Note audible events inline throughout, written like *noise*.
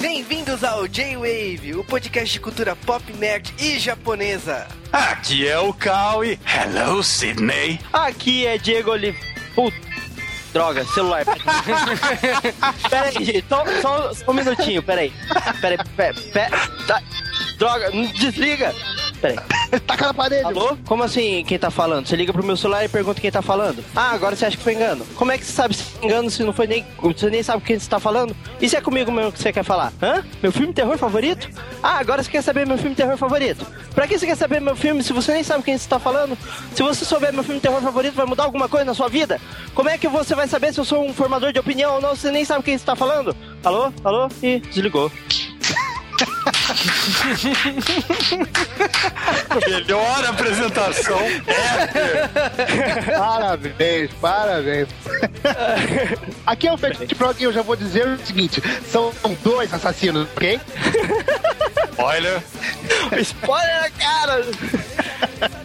Bem-vindos ao J-Wave, o podcast de cultura pop, nerd e japonesa. Aqui é o Kawi. Hello, Sydney. Aqui é Diego Oliveira. Puta. Droga, celular. *laughs* pera aí, gente. Só, só, só um minutinho, pera aí. Pera aí, pera, pera, tá. Droga, desliga. Pera aí. *laughs* Taca na parede. Alô? Como assim quem tá falando? Você liga pro meu celular e pergunta quem tá falando. Ah, agora você acha que foi engano. Como é que você sabe se foi engano se não foi nem. Você nem sabe quem você tá falando? E se é comigo mesmo que você quer falar? Hã? Meu filme terror favorito? Ah, agora você quer saber meu filme terror favorito? Pra que você quer saber meu filme se você nem sabe quem você tá falando? Se você souber meu filme terror favorito, vai mudar alguma coisa na sua vida? Como é que você vai saber se eu sou um formador de opinião ou não? Você nem sabe quem você tá falando? Alô? Alô? Ih, desligou. Melhor apresentação. Parabéns, parabéns. Aqui é o Fat Frog e eu já vou dizer o seguinte: são dois assassinos, ok? Olha, Spoiler *laughs* na cara!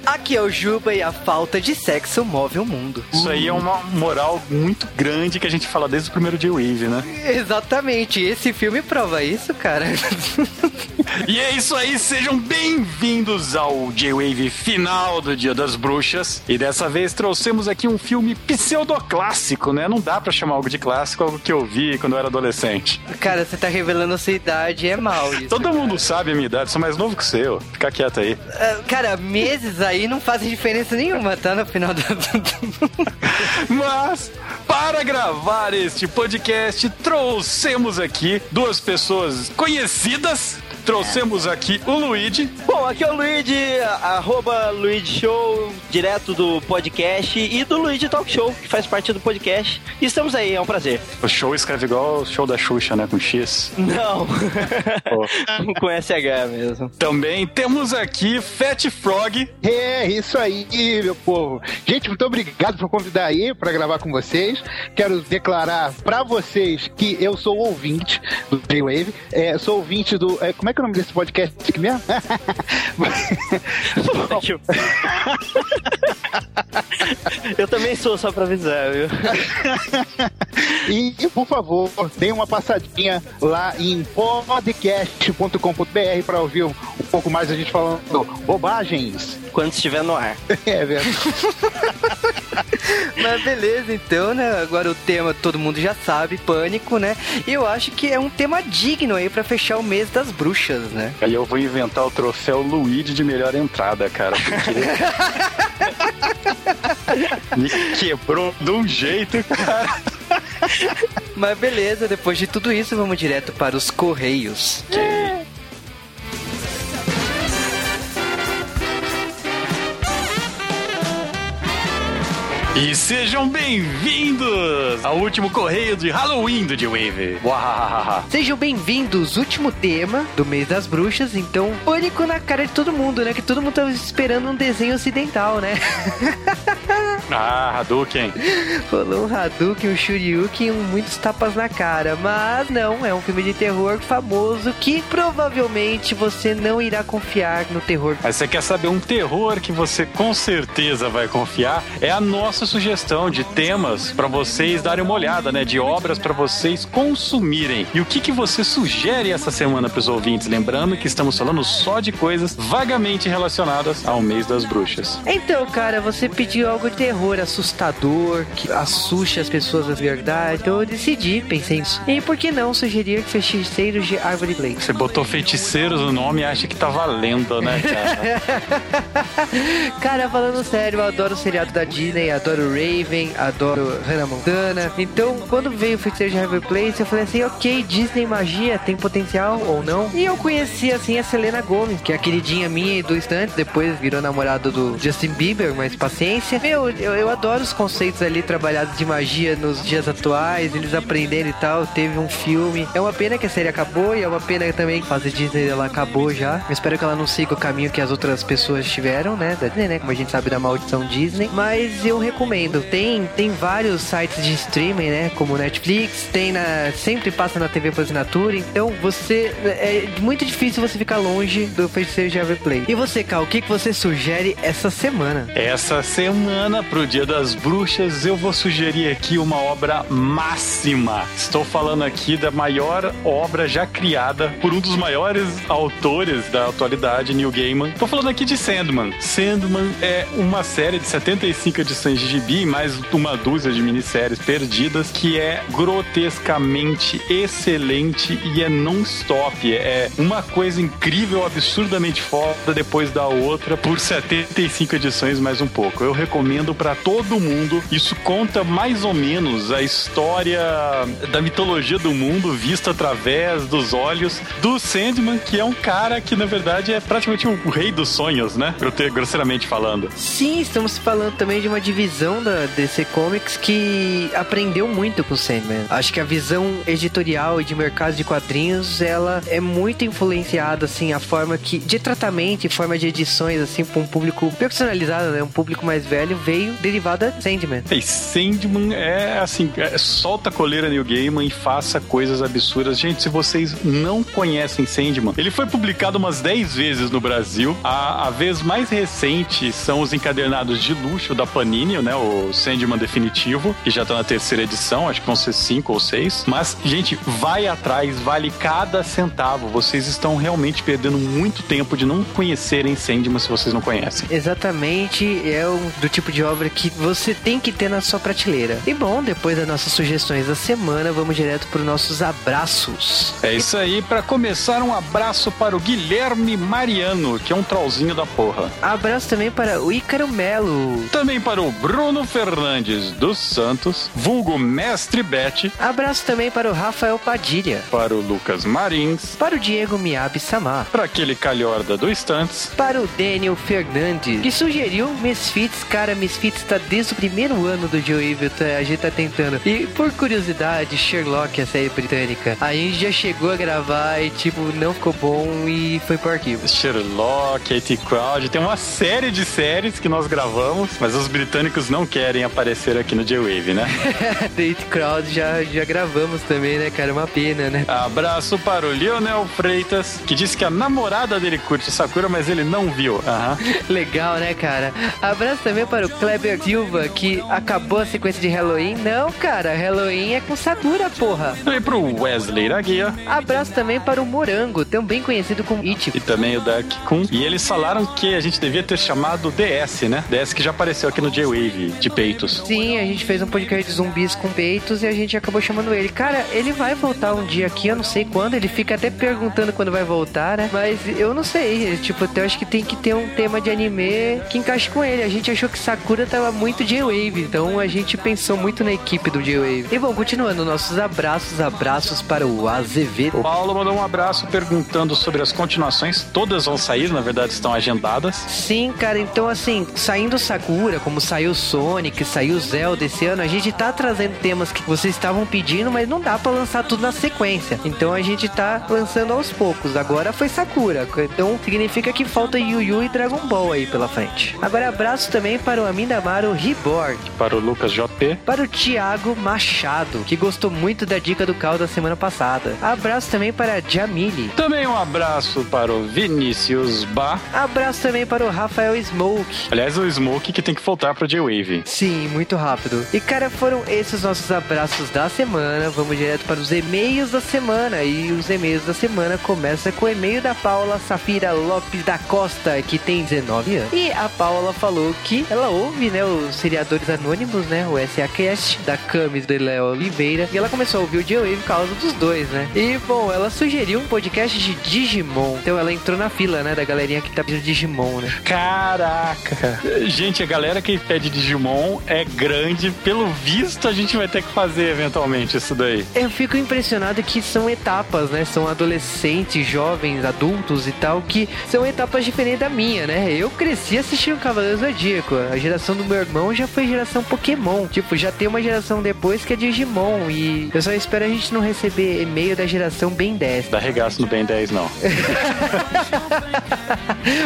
Aqui é o Juba e a falta de sexo move o mundo. isso aí é uma moral muito grande que a gente fala desde o primeiro J-Wave, né? Exatamente, esse filme prova isso, cara. E é isso aí, sejam bem-vindos ao J-Wave final do Dia das Bruxas. E dessa vez trouxemos aqui um filme pseudoclássico, né? Não dá pra chamar algo de clássico, algo que eu vi quando eu era adolescente. cara, você tá revelando a sua idade, é mal isso. Todo mundo sabe a minha idade, sou mais novo que o seu. Fica quieto aí. Ah, Cara, meses aí não fazem diferença nenhuma, tá? No final do. *laughs* Mas, para gravar este podcast, trouxemos aqui duas pessoas conhecidas. Trouxemos aqui o Luigi. Bom, aqui é o Luigi, arroba Luigi Show, direto do podcast, e do Luigi Talk Show, que faz parte do podcast. E estamos aí, é um prazer. O show escreve igual o show da Xuxa, né? Com X. Não, Pô. *laughs* *laughs* com SH mesmo. Também temos aqui Fat Frog. É, isso aí, meu povo. Gente, muito obrigado por convidar aí pra gravar com vocês. Quero declarar pra vocês que eu sou ouvinte do J-Wave. É, sou ouvinte do. é, como é que é o nome desse podcast aqui mesmo? *laughs* Eu também sou, só pra avisar, viu? E, por favor, dê uma passadinha lá em podcast.com.br para ouvir um, pouco mais a gente falando bobagens. Quando estiver no ar. *laughs* É verdade. Mas beleza, então, né? Agora o tema todo mundo já sabe, pânico, né? E eu acho que é um tema digno aí pra fechar o mês das bruxas, né? Aí eu vou inventar o troféu Luigi de melhor entrada, cara. Porque... *laughs* Me quebrou de um jeito, cara. Mas beleza, depois de tudo isso, vamos direto para os Correios. E sejam bem-vindos ao último correio de Halloween do. Uahahaha. Sejam bem-vindos, último tema do mês das bruxas, então pânico na cara de todo mundo, né? Que todo mundo tava esperando um desenho ocidental, né? *laughs* Ah, Hadouken. Rolou um Hadouken, um Shoryuken e um muitos tapas na cara. Mas não, é um filme de terror famoso que provavelmente você não irá confiar no terror. Mas você quer saber um terror que você com certeza vai confiar? É a nossa sugestão de temas pra vocês darem uma olhada, né? De obras pra vocês consumirem. E o que, que você sugere essa semana pros ouvintes? Lembrando que estamos falando só de coisas vagamente relacionadas ao mês das bruxas. Então, cara, você pediu algo de terror assustador, que assuste as pessoas da verdade. Então eu decidi, pensei nisso. E por que não sugerir feiticeiros de Árvore Blade? Você botou feiticeiros no nome e acha que tá valendo, né, cara? *laughs* Cara, falando sério, eu adoro o seriado da Disney, adoro Raven, adoro Hannah Montana. Então, quando veio o Feiticeiro de Harvey Place, eu falei assim, ok, Disney magia tem potencial ou não? E eu conheci, assim, a Selena Gomez, que é a queridinha minha e do instante, depois virou namorada do Justin Bieber, mas paciência. Meu, eu, eu adoro os conceitos ali trabalhados de magia nos dias atuais, eles aprendendo e tal. Teve um filme. É uma pena que a série acabou e é uma pena também que a fase Disney ela acabou já. Eu espero que ela não siga o caminho que as outras pessoas tiveram, né? Da Disney, né? Como a gente sabe da maldição Disney. Mas eu recomendo. Tem, tem vários sites de streaming, né? Como Netflix, tem na. Sempre passa na TV por assinatura. Então você. É muito difícil você ficar longe do feiticeiro de Everplay. E você, Cal, o que, que você sugere essa semana? Essa semana semana, pro Dia das Bruxas, eu vou sugerir aqui uma obra máxima. Estou falando aqui da maior obra já criada por um dos maiores autores da atualidade, Neil Gaiman. Estou falando aqui de Sandman. Sandman é uma série de 75 edições de gibi, mais uma dúzia de minisséries perdidas, que é grotescamente excelente e é non-stop. É uma coisa incrível, absurdamente foda depois da outra, por 75 edições mais um pouco. Eu recomendo para todo mundo. Isso conta mais ou menos a história da mitologia do mundo vista através dos olhos do Sandman, que é um cara que na verdade é praticamente o rei dos sonhos, né? Grosseiramente falando. Sim, estamos falando também de uma divisão da DC Comics que aprendeu muito com o Sandman. Acho que a visão editorial e de mercado de quadrinhos, ela é muito influenciada assim a forma que de tratamento e forma de edições assim para um público personalizado, né? Um público mais velho veio derivada Sandman. E Sandman é assim, é, solta a coleira New Gaiman e faça coisas absurdas. Gente, se vocês não conhecem Sandman, ele foi publicado umas 10 vezes no Brasil. A, a vez mais recente são os encadernados de luxo da Panini, né? O Sandman definitivo, que já tá na terceira edição, acho que vão ser cinco ou seis. Mas, gente, vai atrás, vale cada centavo. Vocês estão realmente perdendo muito tempo de não conhecerem Sandman se vocês não conhecem. Exatamente, é um do tipo de obra que você tem que ter na sua prateleira. E bom, depois das nossas sugestões da semana, vamos direto para os nossos abraços. É isso aí, para começar, um abraço para o Guilherme Mariano, que é um trollzinho da porra. Abraço também para o Ícaro Melo. Também para o Bruno Fernandes dos Santos, vulgo Mestre Bete. Abraço também para o Rafael Padilha. Para o Lucas Marins. Para o Diego Miyabi Samar. Para aquele calhorda do Estantes. Para o Daniel Fernandes, que sugeriu Misfits. Cara, Misfits tá desde o primeiro ano do Joe Evil, tá? a gente tá tentando. E por curiosidade, Sherlock, a série britânica, a gente já chegou a gravar e tipo, não ficou bom e foi pro arquivo. Sherlock, A.T. Crowd, tem uma série de séries que nós gravamos, mas os britânicos não querem aparecer aqui no J-Wave, né? *laughs* Date Crowd já, já gravamos também, né, cara? Uma pena, né? Abraço para o Lionel Freitas, que disse que a namorada dele curte Sakura, mas ele não viu. Uhum. *laughs* Legal, né, cara? Abraço também para o Kleber Silva, que acabou a sequência de Halloween. Não, cara, Halloween é com Sakura, porra. E pro Wesley Guia. Abraço também para o Morango, também conhecido como It. E também o Dark Kun. E eles falaram que a gente devia ter chamado DS, né? DS que já apareceu aqui no J-Wave, de peitos. Sim, a gente fez um podcast de zumbis com peitos e a gente acabou chamando ele. Cara, ele vai voltar um dia aqui, eu não sei quando, ele fica até perguntando quando vai voltar, né? Mas eu não sei, tipo, eu acho que tem que ter um tema de anime que encaixe com ele. A gente achou que Sakura tava muito J-Wave, então a gente pensou muito na equipe do J-Wave. E bom, continuando, nossos abraços, abraços para o Azevedo. O Paulo mandou um abraço perguntando sobre as continuações. Todas vão sair, na verdade estão agendadas. Sim, cara, então assim, saindo Sakura, como saiu Sonic, saiu Zelda esse ano, a gente tá trazendo temas que vocês estavam pedindo, mas não dá para lançar tudo na sequência. Então a gente tá lançando aos poucos. Agora foi Sakura, então significa que falta Yu Yu e Dragon Ball aí pela frente. Agora abraço também para o Amindamaro Reborn. Para o Lucas JP. Para o Thiago Machado, que gostou muito da dica do Cal da semana passada. Abraço também para a Jamile. Também um abraço para o Vinícius Bar. Abraço também para o Rafael Smoke. Aliás, o Smoke que tem que voltar para J-Wave. Sim, muito rápido. E cara, foram esses nossos abraços da semana. Vamos direto para os e-mails da semana. E os e-mails da semana começa com o e-mail da Paula Safira Lopes da Costa, que tem 19 anos. E a Paula falou que ela ouve, né, os seriadores anônimos, né, o SACast da Camis de Léo Oliveira. E ela começou a ouvir o J-Wave por causa dos dois, né? E bom, ela sugeriu um podcast de Digimon. Então ela entrou na fila, né, da galerinha que tá pedindo Digimon, né? Caraca! Gente, a galera que pede Digimon é grande. Pelo visto, a gente vai ter que fazer eventualmente isso daí. Eu fico impressionado que são etapas, né? São adolescentes, jovens, adultos e tal, que são etapas diferentes da minha, né? Eu cresci assistindo Cavaleiro Zodíaco. A geração do meu irmão já foi geração Pokémon. Tipo, já tem uma geração depois que é Digimon. E eu só espero a gente não receber e-mail da geração Ben 10. Dá regaço no Ben 10, não. *laughs*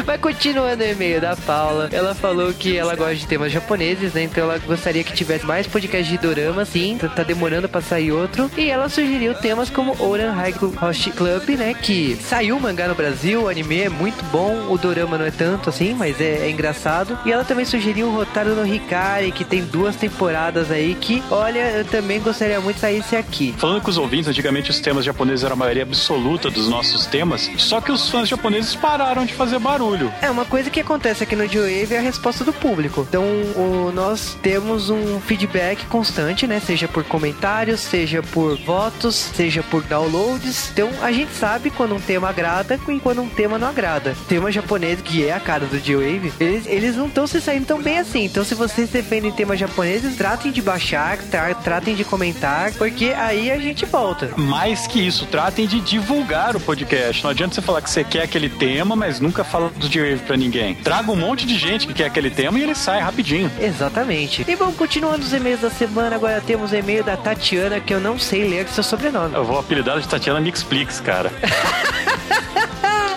Mas continuando o e-mail da Paula, ela falou que ela gosta de temas japoneses, né? Então ela gostaria que tivesse mais podcast de dorama, sim. Tá demorando pra sair outro. E ela sugeriu temas como Oran Haiku Host Club, né? Que saiu o mangá no Brasil, o anime é muito bom, o dorama não é tanto assim, mas é, é engraçado. E ela também sugeriu o Hotaru no Hikari, que tem duas temporadas aí, que, olha, eu também gostaria muito de sair aqui. Falando com os ouvintes, antigamente os temas japoneses eram a maioria absoluta dos nossos temas, só que os fãs japoneses pararam de fazer barulho. É, uma coisa que acontece aqui no G-Wave é a resposta do público. Então, o, nós temos um feedback constante, né? Seja por comentários, seja por votos, seja por downloads. Então, a gente sabe quando um tema agrada e quando um tema não agrada. Tema japonês, que é a cara do G-Wave, eles, eles não estão se saindo tão bem assim. Então, se vocês defendem temas japoneses, tratem de baixar, tra tratem de comentar, porque aí a gente volta. Mais que isso, tratem de divulgar o podcast. Não adianta você falar que você quer aquele tema, mas nunca fala do G-Wave pra ninguém. Traga um monte de gente que quer aquele tema e ele sai rapidinho. Exatamente. E bom, continuando os e-mails da semana, agora temos o e-mail da Tatiana, que eu não sei ler seu sobrenome. Eu vou apelidar de Tatiana Mixplix, cara. *laughs*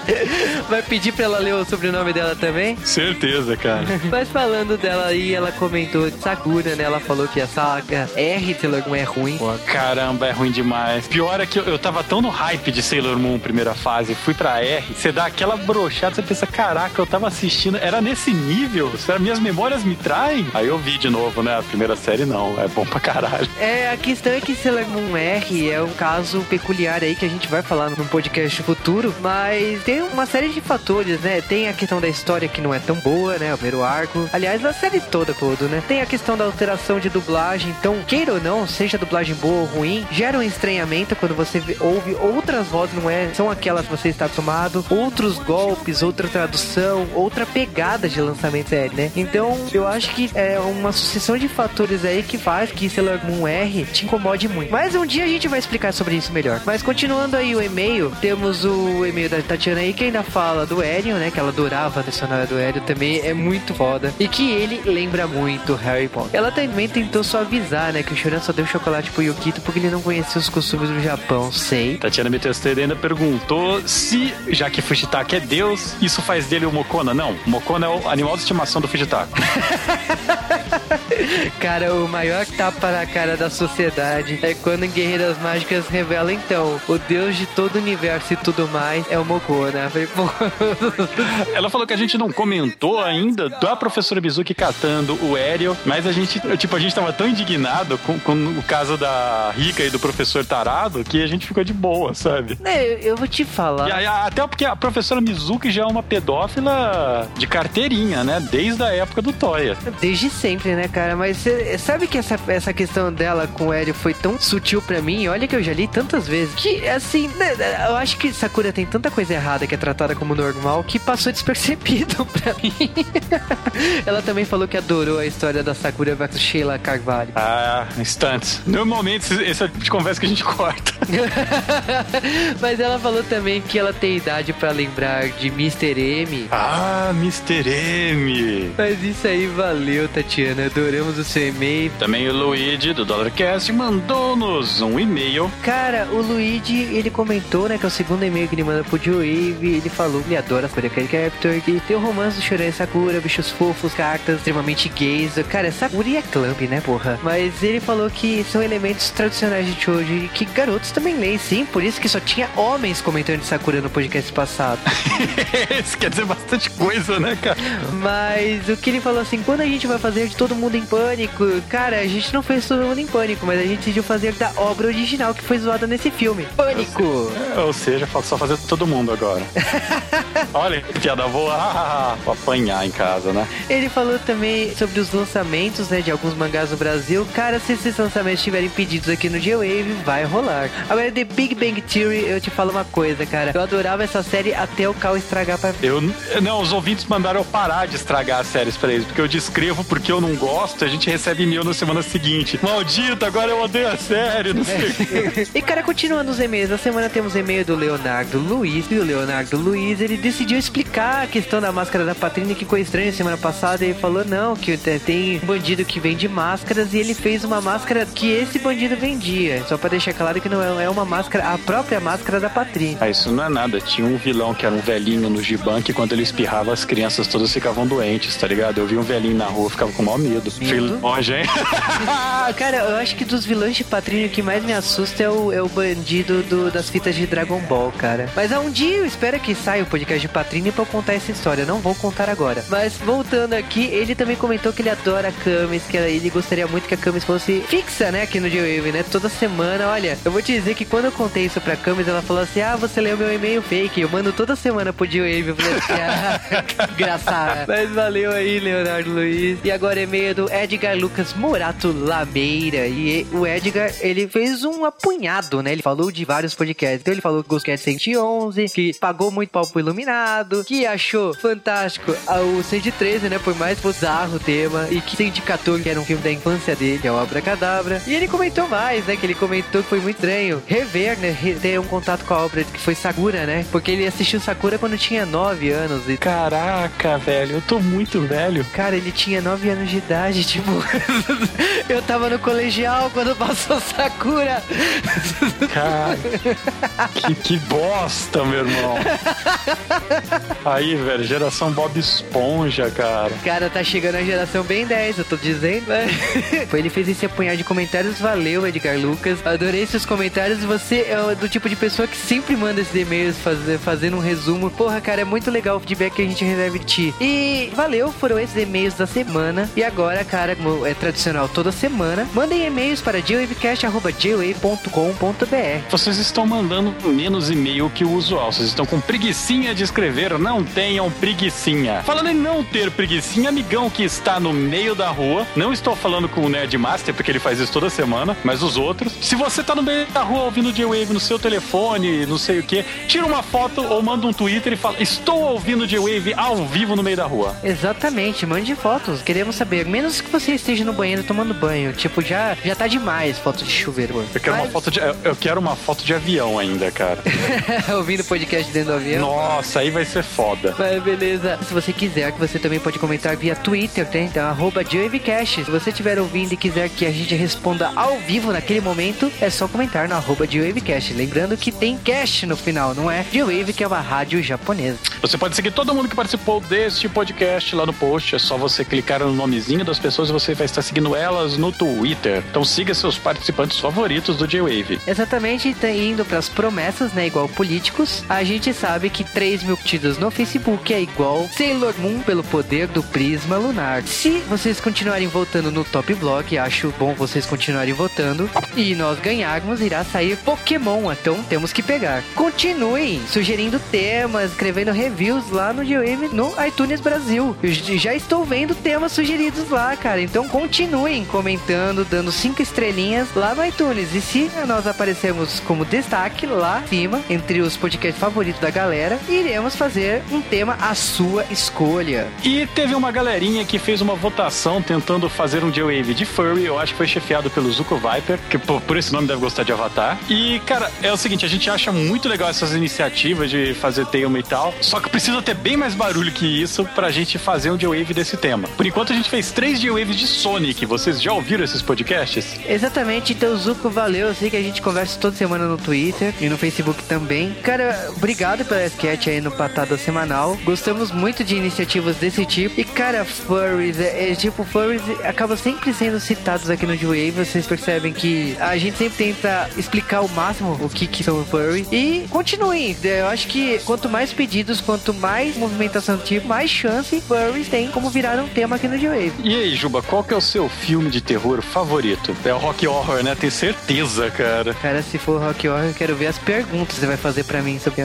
*laughs* Vai pedir pra ela ler o sobrenome dela também? Certeza, cara. Mas falando dela aí, ela comentou de Sakura, né? Ela falou que a saga R Sailor Moon é ruim. Pô, caramba, é ruim demais. Pior é que eu, eu tava tão no hype de Sailor Moon primeira fase, fui pra R, você dá aquela brochada, você pensa, caraca, eu tava assistindo, era nesse nível? Será minhas memórias me traem? Aí eu vi de novo, né? A primeira série não, é bom pra caralho. É, a questão é que Sailor Moon R é um caso peculiar aí que a gente vai falar num podcast futuro, mas tem uma série de fatores, né? Tem a questão da história que não é tão boa, né? O primeiro arco. Aliás, a série toda, todo, né? Tem a questão da alteração de dublagem. Então, queira ou não, seja dublagem boa ou ruim, gera um estranhamento quando você ouve outras vozes, não é? São aquelas que você está acostumado, outros golpes, outra tradução, outra pegada de lançamento série, né? Então, eu acho que é uma sucessão de fatores aí que faz que Sailor Moon R te incomode muito. Mas um dia a gente vai explicar sobre isso melhor. Mas continuando aí o e-mail, temos o e-mail da Tatiana aí que ainda fala do Hélio, né? Que ela adorava a personagem do Hélio também, é muito foda. E que ele lembra muito Harry Potter. Ela também tentou suavizar, né? Que o Shoran só deu chocolate pro Yukito porque ele não conhecia os costumes do Japão, sei. Tatiana Metesteira ainda perguntou se, já que Fujitaka é Deus, isso faz dele o Mokona. Não, o Mokona é o animal de estimação do Fujitaka. *laughs* cara, o maior tapa na cara da sociedade é quando em Guerreiras Mágicas revela então, o deus de todo o universo e tudo mais é o Mokona. Falei, pô. *laughs* Ela falou que a gente não comentou ainda da professora Mizuki catando o Ariel, mas a gente, tipo, a gente tava tão indignado com, com o caso da Rika e do professor Tarado que a gente ficou de boa, sabe? É, eu vou te falar. E, até porque a professora Mizuki já é uma pedófila de carteirinha, né? Desde a época do Toya. Desde sempre, né, cara? Mas cê, sabe que essa, essa questão dela com o Ariel foi tão sutil para mim? Olha que eu já li tantas vezes que, assim, né, eu acho que Sakura tem tanta coisa errada que é tratada como normal que passou despercebido *laughs* pra mim. Ela também falou que adorou a história da Sakura versus Sheila Carvalho. Ah, instantes. Normalmente esse é tipo de conversa que a gente corta. *laughs* Mas ela falou também que ela tem idade para lembrar de Mr. M. Ah, Mr. M. Mas isso aí valeu, Tatiana. Adoramos o seu e-mail. Também o Luigi do Dollarcast mandou-nos um e-mail. Cara, o Luigi, ele comentou, né, que é o segundo e-mail que ele manda pro Joe Wave. Ele falou que ele adora Sakura Captor, que tem o romance do Shoran e Sakura, bichos fofos, cartas extremamente gays. Cara, Sakura e é Clamp, né, porra? Mas ele falou que são elementos tradicionais de Choji que garotos também leem, sim. Por isso que só tinha homens comentando de Sakura no podcast passado. *laughs* isso quer dizer bastante coisa, né, cara? Mas o que ele falou assim, quando a gente vai fazer de todo mundo em pânico, cara, a gente não fez todo mundo em pânico, mas a gente decidiu fazer da obra original que foi zoada nesse filme. Pânico! Ou seja, falta só fazer todo mundo agora. *laughs* Olha, que piada boa. *laughs* Vou apanhar em casa, né? Ele falou também sobre os lançamentos, né, de alguns mangás no Brasil. Cara, se esses lançamentos estiverem pedidos aqui no G-Wave, vai rolar. Agora, The Big Bang Theory, eu te falo uma coisa, cara. Eu adorava essa série até o Cal estragar pra Eu Não, os ouvintes mandaram eu parar de estragar as séries pra eles, porque eu descrevo porque eu não gosto, a gente recebe e-mail na semana seguinte. Maldito, agora eu odeio a série, não sei. *laughs* e, cara, continuando os e-mails, na semana temos e-mail do Leonardo Luiz. E o Leonardo Luiz, ele decidiu explicar a questão da máscara da Patrícia, que ficou estranha semana passada. Ele falou, não, que tem um bandido que vende máscaras e ele fez uma máscara que esse bandido vendia. Só pra deixar claro que não é, é uma máscara, a própria máscara da Patrícia. Ah, isso não é nada. Tinha um vilão que era um velhinho no Giban que quando ele espirrava as crianças todas ficavam doentes, tá ligado? Eu vi um velhinho na rua, ficava com maior medo. medo? Longe, hein? Cara, eu acho que dos vilões de Patrícia o que mais me assusta é o, é o bandido do, das fitas de Dragon Ball, cara. Mas há um dia eu espero que saia o podcast Sérgio Patrini pra eu contar essa história. Não vou contar agora. Mas voltando aqui, ele também comentou que ele adora a Camis, que ele gostaria muito que a Camis fosse fixa, né, aqui no G-Wave, né? Toda semana. Olha, eu vou te dizer que quando eu contei isso pra Camis, ela falou assim: Ah, você leu meu e-mail fake. Eu mando toda semana pro G-Wave. Eu falei assim: Ah, *laughs* engraçado. Mas valeu aí, Leonardo Luiz. E agora e-mail do Edgar Lucas Morato Lameira. E o Edgar, ele fez um apunhado, né? Ele falou de vários podcasts. Então ele falou que gostou de 111, que pagou muito pau pro Iluminado, que achou fantástico o 113, né? Por mais bizarro o tema. E que 114, que era um filme da infância dele, é o Abra Cadabra. E ele comentou mais, né? Que ele comentou que foi muito estranho rever, né? Ter um contato com a obra que foi Sakura, né? Porque ele assistiu Sakura quando tinha 9 anos. E... Caraca, velho, eu tô muito velho. Cara, ele tinha 9 anos de idade, tipo. *laughs* eu tava no colegial quando passou Sakura. Cara, que, que bosta, meu irmão. Aí, velho, geração Bob Esponja, cara. Cara, tá chegando a geração bem 10, eu tô dizendo. Né? *laughs* Ele fez esse apunhar de comentários, valeu, Edgar Lucas. Adorei seus comentários. Você é do tipo de pessoa que sempre manda esses e-mails fazendo um resumo. Porra, cara, é muito legal o feedback que a gente recebe de ti. E valeu, foram esses e-mails da semana. E agora, cara, como é tradicional toda semana, mandem e-mails para jwavecast.jwave.com.br. Vocês estão mandando menos e-mail que o usual. Vocês estão com preguiçinha de escrever. Não tenham preguiçinha. Falando em não ter preguiçinha, amigão que está no meio da rua. Não estou falando com o Nerd Master, porque ele faz isso toda semana, mas os outros. Se você tá no meio da rua ouvindo J-Wave no seu telefone, não sei o que, tira uma foto ou manda um Twitter e fala: Estou ouvindo J-Wave ao vivo no meio da rua. Exatamente, mande fotos. Queremos saber. Menos que você esteja no banheiro tomando banho. Tipo, já, já tá demais foto de chuveiro. Eu quero, mas... uma foto de, eu quero uma foto de avião ainda, cara. *laughs* ouvindo podcast dentro do avião. Nossa, aí vai ser foda. Mas beleza. Se você quiser, que você também pode comentar via Twitter, tá? Então, arroba Se você estiver ouvindo e quiser que a gente responda ao vivo naquele momento, é só comentar no arroba Lembrando que tem cast no final, não é? J-Wave, que é uma rádio japonesa. Você pode seguir todo mundo que participou deste podcast lá no post. É só você clicar no nomezinho das pessoas e você vai estar seguindo elas no Twitter. Então siga seus participantes favoritos do J-Wave. Exatamente, tá indo para as promessas, né? Igual políticos. A gente sabe que 3 mil curtidas no Facebook é igual Sailor Moon pelo poder do prisma lunar. Se vocês continuarem votando no Top Block, acho bom vocês continuarem votando. E nós ganharmos, irá sair Pokémon. Então temos que pegar. Continuem sugerindo temas, escrevendo reviews lá no G-Wave no iTunes Brasil. Eu já estou vendo temas sugeridos lá, cara. Então continuem comentando, dando cinco estrelinhas lá no iTunes. E se nós aparecemos como destaque lá em cima, entre os podcasts favoritos da galera, iremos fazer um tema à sua escolha. E teve uma galerinha que fez uma votação tentando fazer um J-Wave de furry. Eu acho que foi chefiado pelo Zuko Viper, que por esse nome deve gostar de Avatar. E, cara, é o seguinte, a gente acha muito legal essas iniciativas de fazer tema e tal, só que precisa ter bem mais barulho que isso pra gente fazer um J-Wave desse tema. Por enquanto, a gente fez três J-Waves de Sonic. Vocês já ouviram esses podcasts? Exatamente. Então, Zuko, valeu. Eu sei que a gente conversa toda semana no Twitter e no Facebook também. Cara, obrigado pela sketch aí no Patada Semanal. Gostamos muito de iniciativas desse tipo. E, cara, furries, é, é tipo, furries acabam sempre sendo citados aqui no J-Wave. Vocês percebem que a gente sempre tenta explicar o máximo o que, que são furries. E continuem. Eu acho que quanto mais pedidos, quanto mais movimentação do tipo, mais chance furries tem como virar um tema aqui no J-Wave. E aí, Juba, qual que é o seu filme de terror favorito? É o Rock Horror, né? Tem certeza, cara. Cara, se for Rock Horror, eu quero ver as perguntas que você vai fazer para mim sobre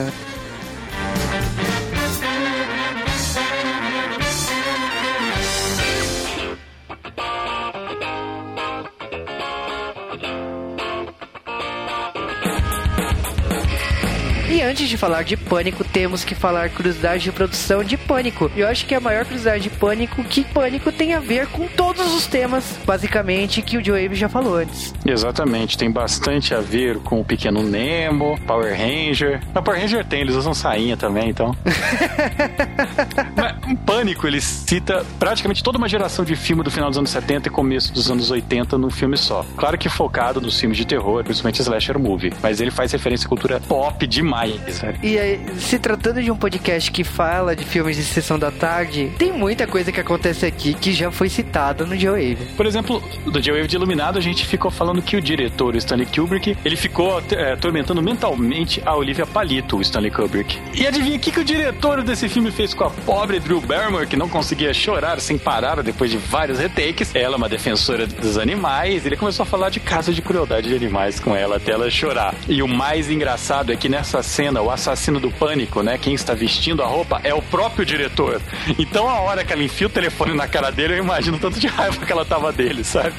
antes de falar de Pânico, temos que falar curiosidade de produção de Pânico. E eu acho que a maior curiosidade de Pânico que Pânico tem a ver com todos os temas, basicamente, que o Joe Wave já falou antes. Exatamente, tem bastante a ver com o Pequeno Nemo, Power Ranger. Na Power Ranger tem, eles usam sainha também, então. *laughs* Mas, um Pânico, ele cita praticamente toda uma geração de filme do final dos anos 70 e começo dos anos 80 num filme só. Claro que focado nos filmes de terror, principalmente slasher movie. Mas ele faz referência à cultura pop demais E aí, se tratando de um podcast que fala de filmes de sessão da tarde, tem muita coisa que acontece aqui que já foi citada no Joe Wave. Por exemplo, do J-Wave de Iluminado, a gente ficou falando que o diretor, o Stanley Kubrick, ele ficou é, atormentando mentalmente a Olivia Palito, o Stanley Kubrick. E adivinha o que, que o diretor desse filme fez com a pobre Drew Barrymore, que não conseguia chorar sem parar depois de vários retakes? Ela, é uma defensora dos animais, ele começou a falar de caso de crueldade de animais com ela até ela chorar. E o mais engraçado é que nessa cena, o assassino do pânico, né, quem está vestindo a roupa é o próprio diretor. Então a hora que ela enfia o telefone na cara dele, eu imagino tanto de raiva que ela tava dele, sabe?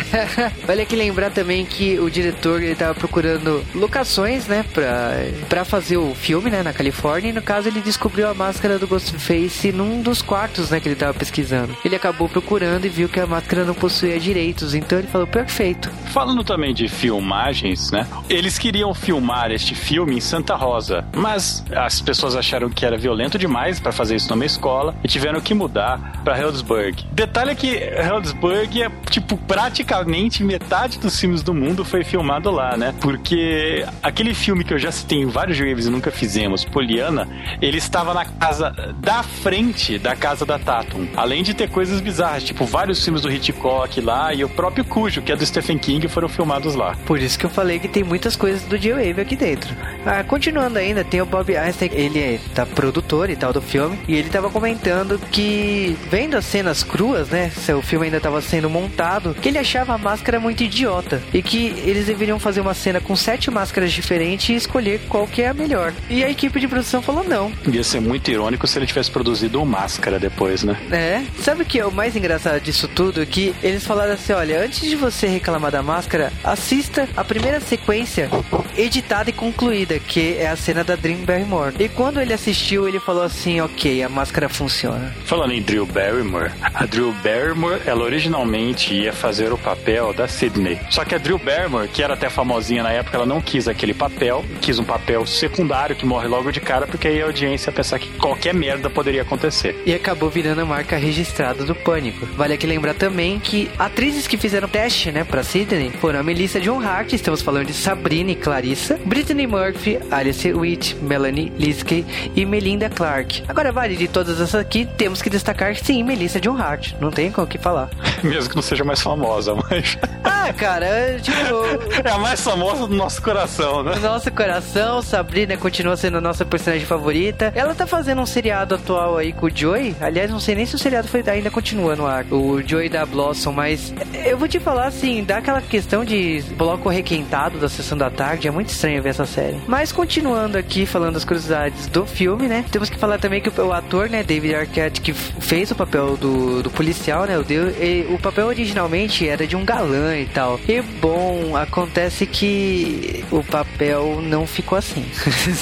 *laughs* vale aqui lembrar também que o diretor ele tava procurando locações, né, pra, pra fazer o filme, né, na Califórnia. E no caso ele descobriu a máscara do Ghostface num dos quartos, né, que ele tava pesquisando. Ele acabou procurando e viu que a máscara não possuía direitos, então ele falou perfeito. Falando também de filmagens, né? Eles queriam filmar este filme em Santa Rosa, mas as pessoas acharam que era violento demais para fazer isso numa escola e tiveram que mudar para Healdsburg. Detalhe é que Healdsburg é tipo praticamente metade dos filmes do mundo foi filmado lá, né? Porque aquele filme que eu já citei em vários waves e nunca fizemos, Poliana, ele estava na casa da frente da casa da Tatum. Além de ter coisas bizarras, tipo vários filmes do Hitchcock lá e o próprio Cujo, que é do Stephen King, foram filmados lá. Por isso que eu falei que tem muitas coisas do J-Wave aqui dentro. Ah, continuando ainda, tem o Bob Einstein, ele é tá produtor e tal do filme, e ele tava comentando que vendo as cenas cruas, né, se o filme ainda tava sendo montado, que ele achava a máscara muito idiota e que eles deveriam fazer uma cena com sete máscaras diferentes e escolher qual que é a melhor. E a equipe de produção falou não. Ia ser muito irônico se ele tivesse produzido uma máscara depois, né? É. Sabe o que é o mais engraçado disso tudo? Que eles falaram assim, olha, antes de você reclamar da máscara, assista a primeira sequência editada e concluída, que é a cena da Dream Barrymore. E quando ele assistiu, ele falou assim, ok, a máscara funciona. Falando em Drew Barrymore, a Drew Barrymore, ela originalmente ia fazer o papel da Sydney. Só que a Drew Barrymore, que era até famosinha na época, ela não quis aquele papel, quis um papel secundário que morre logo de cara, porque aí a audiência ia pensar que qualquer merda poderia acontecer. E acabou virando a marca registrada do Pânico. Vale aqui lembrar também que atrizes que fizeram teste, né, pra Sydney foram a Melissa John Hart, estamos falando de Sabrina e Clarissa, Brittany Murphy, Alice Witt, Melanie Liskey e Melinda Clark. Agora, vale de todas essas aqui, temos que destacar sim Melissa John Hart. Não tem com o que falar. *laughs* Mesmo que não seja mais famosa, mas. Ah, cara, tipo. *laughs* é a mais famosa do nosso coração, né? Do nosso coração, Sabrina continua sendo a nossa personagem favorita. Ela tá fazendo um seriado atual aí com o Joey. Aliás, não sei nem se o seriado foi, ainda continua no ar. O Joey da Blossom, mas eu vou te falar assim, dá aquela questão de bloco requentado da sessão da tarde. É muito estranho ver essa série. Mas continuando aqui, falando das curiosidades do filme, né? Temos que falar também que o ator, né, David Arquette, que fez o papel do, do policial, né? O, Deus, o papel originalmente era de um galã e tal. E bom, acontece que o papel não ficou assim.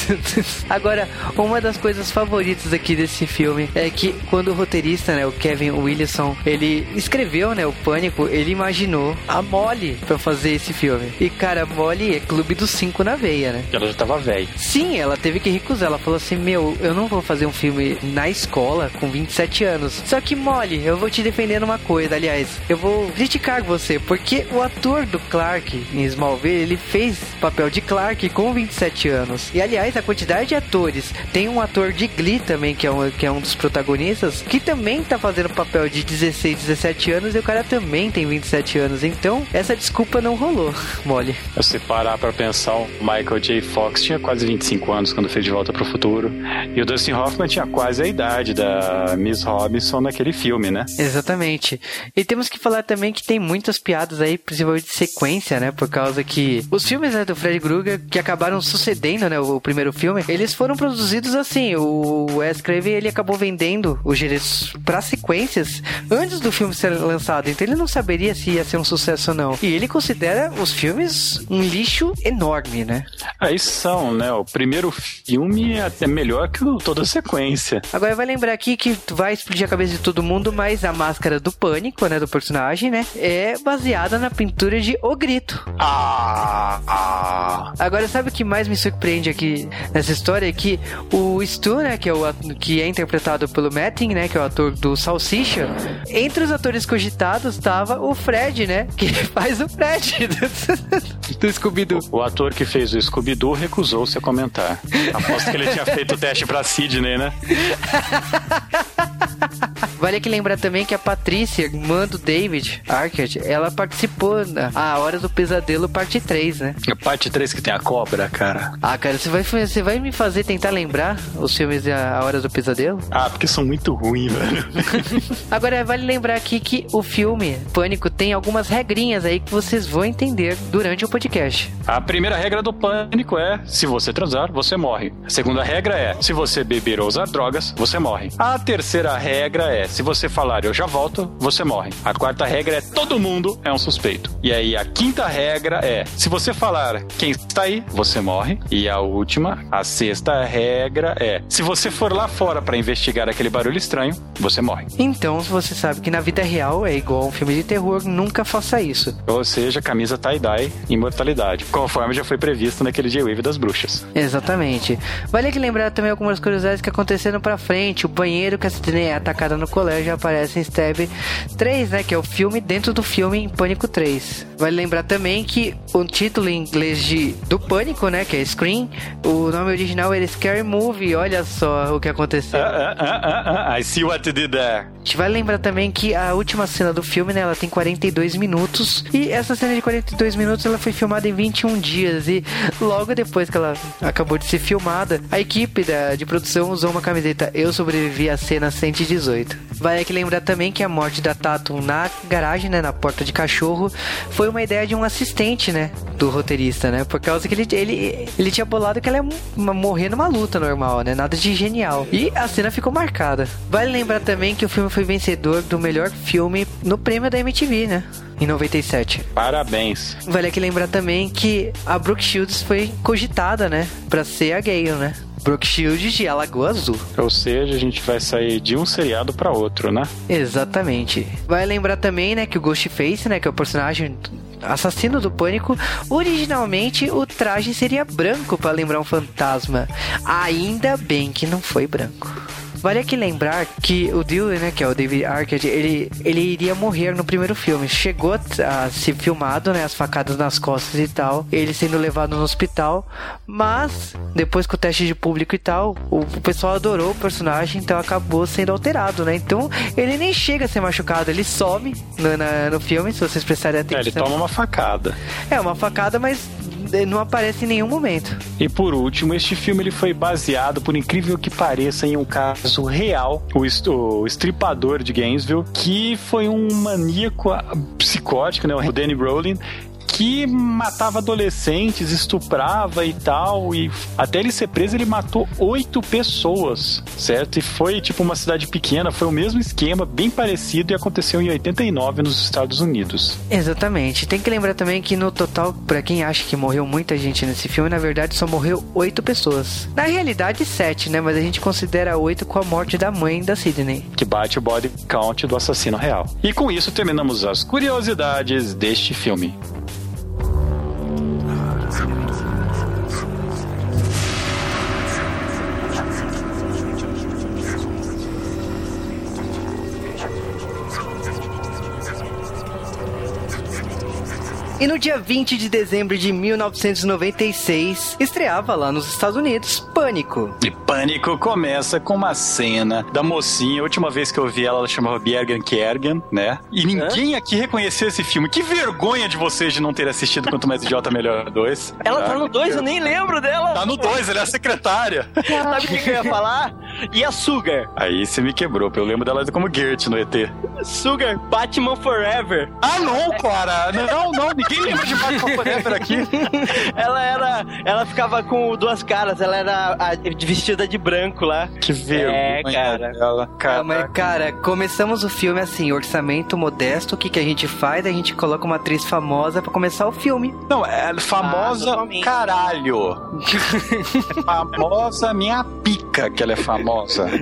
*laughs* Agora, uma das coisas favoritas aqui desse filme é que quando o roteirista, né, o Kevin Williamson, ele escreveu, né, o Pânico, ele imaginou a Molly para fazer esse filme. E cara, Molly é clube dos cinco na veia, né? Ela já tava velha. Sim, ela teve que recusar. Ela falou assim: Meu, eu não vou fazer um filme na escola com 27 anos. Só que, Molly, eu vou te defender numa coisa. Aliás, eu vou criticar você, porque o ator do Clark em Smallville, ele fez papel de Clark com 27 anos. E aliás, a quantidade de atores. Tem um ator de Glee também, que é um, que é um dos protagonistas, que também tá fazendo papel de 16, 17 anos e o cara também tem 27 anos. Então, essa desculpa não rolou, *laughs* Molly. Se parar pra pensar, o Michael J. Fox tinha quase 25 anos quando fez De Volta pro Futuro. E o Dustin Hoffman tinha quase a idade da Miss Robinson naquele filme, né? Exatamente. E temos que falar também que tem muitas piadas aí, principalmente de sequência, né? Por causa que os filmes né, do Fred Krueger, que acabaram sucedendo, né? O, primeiro filme, eles foram produzidos assim. O Wes Craven, ele acabou vendendo os direitos para sequências antes do filme ser lançado. Então ele não saberia se ia ser um sucesso ou não. E ele considera os filmes um lixo enorme, né? Aí são, né? O primeiro filme é até melhor que o, toda a sequência. Agora vai lembrar aqui que vai explodir a cabeça de todo mundo, mas a máscara do pânico, né? Do personagem, né? É baseada na pintura de O Grito. Ah, ah. Agora, sabe o que mais me surpreende aqui nessa história? É que o Stu, né? Que é, o, que é interpretado pelo Matting, né? Que é o ator do Salsicha. Entre os atores cogitados estava o Fred, né? Que *laughs* faz o Fred do, *laughs* do Scooby-Doo. O, o ator que fez o Scooby-Doo recusou recusou-se a comentar. Aposto que ele tinha feito o teste pra Sidney, né? *laughs* Vale aqui lembrar também que a Patrícia, irmã do David Arquette, ela participou na A Hora do Pesadelo, parte 3, né? A parte 3 que tem a cobra, cara. Ah, cara, você vai, você vai me fazer tentar lembrar os filmes da A Hora do Pesadelo? Ah, porque são muito ruins, velho. *laughs* Agora, vale lembrar aqui que o filme Pânico tem algumas regrinhas aí que vocês vão entender durante o podcast. A primeira regra do Pânico é: se você transar, você morre. A segunda regra é: se você beber ou usar drogas, você morre. A terceira regra é: se você falar eu já volto, você morre. A quarta regra é: todo mundo é um suspeito. E aí a quinta regra é: se você falar quem está aí, você morre. E a última, a sexta regra é: se você for lá fora para investigar aquele barulho estranho, você morre. Então, se você sabe que na vida real é igual a um filme de terror, nunca faça isso. Ou seja, camisa tie-dye, imortalidade, conforme já foi previsto naquele J-Wave das bruxas. Exatamente. Vale aqui lembrar também algumas curiosidades que aconteceram pra frente. O banheiro que a Sidney é atacada no colégio aparece em Stab 3, né? Que é o filme dentro do filme em Pânico 3. Vale lembrar também que o título em inglês de, do Pânico, né? Que é Scream, o nome original era Scary Movie. Olha só o que aconteceu. Ah, ah, ah, I see what you did there. A gente vai lembrar também que a última cena do filme, né, ela tem 42 minutos. E essa cena de 42 minutos, ela foi filmada em 21 dias. E logo depois que ela acabou de ser filmada, a equipe da, de produção usou uma camiseta Eu Sobrevivi à Cena 118. Vai aqui lembrar também que a morte da Tatum na garagem, né, na porta de cachorro, foi uma ideia de um assistente, né, do roteirista, né? Por causa que ele, ele, ele tinha bolado que ela ia morrer numa luta normal, né? Nada de genial. E a cena ficou marcada. Vale lembrar também que o filme foi vencedor do melhor filme no prêmio da MTV, né? Em 97. Parabéns. Vale aqui lembrar também que a Brooke Shields foi cogitada, né? Pra ser a Gale, né? Brooke Shields de Alagoa Azul. Ou seja, a gente vai sair de um seriado para outro, né? Exatamente. Vai lembrar também, né, que o Ghostface, né, que é o personagem assassino do pânico, originalmente o traje seria branco para lembrar um fantasma. Ainda bem que não foi branco. Vale aqui lembrar que o Dylan, né, que é o David Arquette, ele, ele iria morrer no primeiro filme. Chegou a ser filmado, né, as facadas nas costas e tal, ele sendo levado no hospital, mas depois com o teste de público e tal, o, o pessoal adorou o personagem, então acabou sendo alterado, né? Então ele nem chega a ser machucado, ele some no, na, no filme, se vocês prestarem atenção. É, ele toma uma facada. É, uma facada, mas não aparece em nenhum momento. E por último, este filme ele foi baseado, por incrível que pareça, em um caso real, o, estripador de Gainesville, que foi um maníaco psicótico, né, o Danny Brolin, que matava adolescentes, estuprava e tal. E até ele ser preso, ele matou oito pessoas, certo? E foi tipo uma cidade pequena, foi o mesmo esquema, bem parecido, e aconteceu em 89 nos Estados Unidos. Exatamente. Tem que lembrar também que no total, para quem acha que morreu muita gente nesse filme, na verdade só morreu oito pessoas. Na realidade, sete, né? Mas a gente considera oito com a morte da mãe da Sidney. Que bate o body count do assassino real. E com isso terminamos as curiosidades deste filme. E no dia 20 de dezembro de 1996, estreava lá nos Estados Unidos Pânico. E Pânico começa com uma cena da mocinha. A última vez que eu vi ela, ela chamava Bjergen Kergen, né? E ninguém aqui reconheceu esse filme. Que vergonha de vocês de não ter assistido Quanto Mais Idiota Melhor 2. Ela tá no 2, eu nem lembro dela. Tá no 2, ela é a secretária. Sabe o que, eu ia falar? E a Sugar? Aí você me quebrou, eu lembro dela como Gert no ET. Sugar, Batman Forever. Ah, não, cara! Não, não, ninguém lembra de Batman Forever aqui. *laughs* ela era. Ela ficava com duas caras, ela era a, vestida de branco lá. Que vergonha. É, cara. Dela. Cara, mas, cara, começamos o filme assim, orçamento modesto, o que, que a gente faz? A gente coloca uma atriz famosa pra começar o filme. Não, é famosa Ah, caralho. É *laughs* famosa minha pica que ela é famosa. *laughs*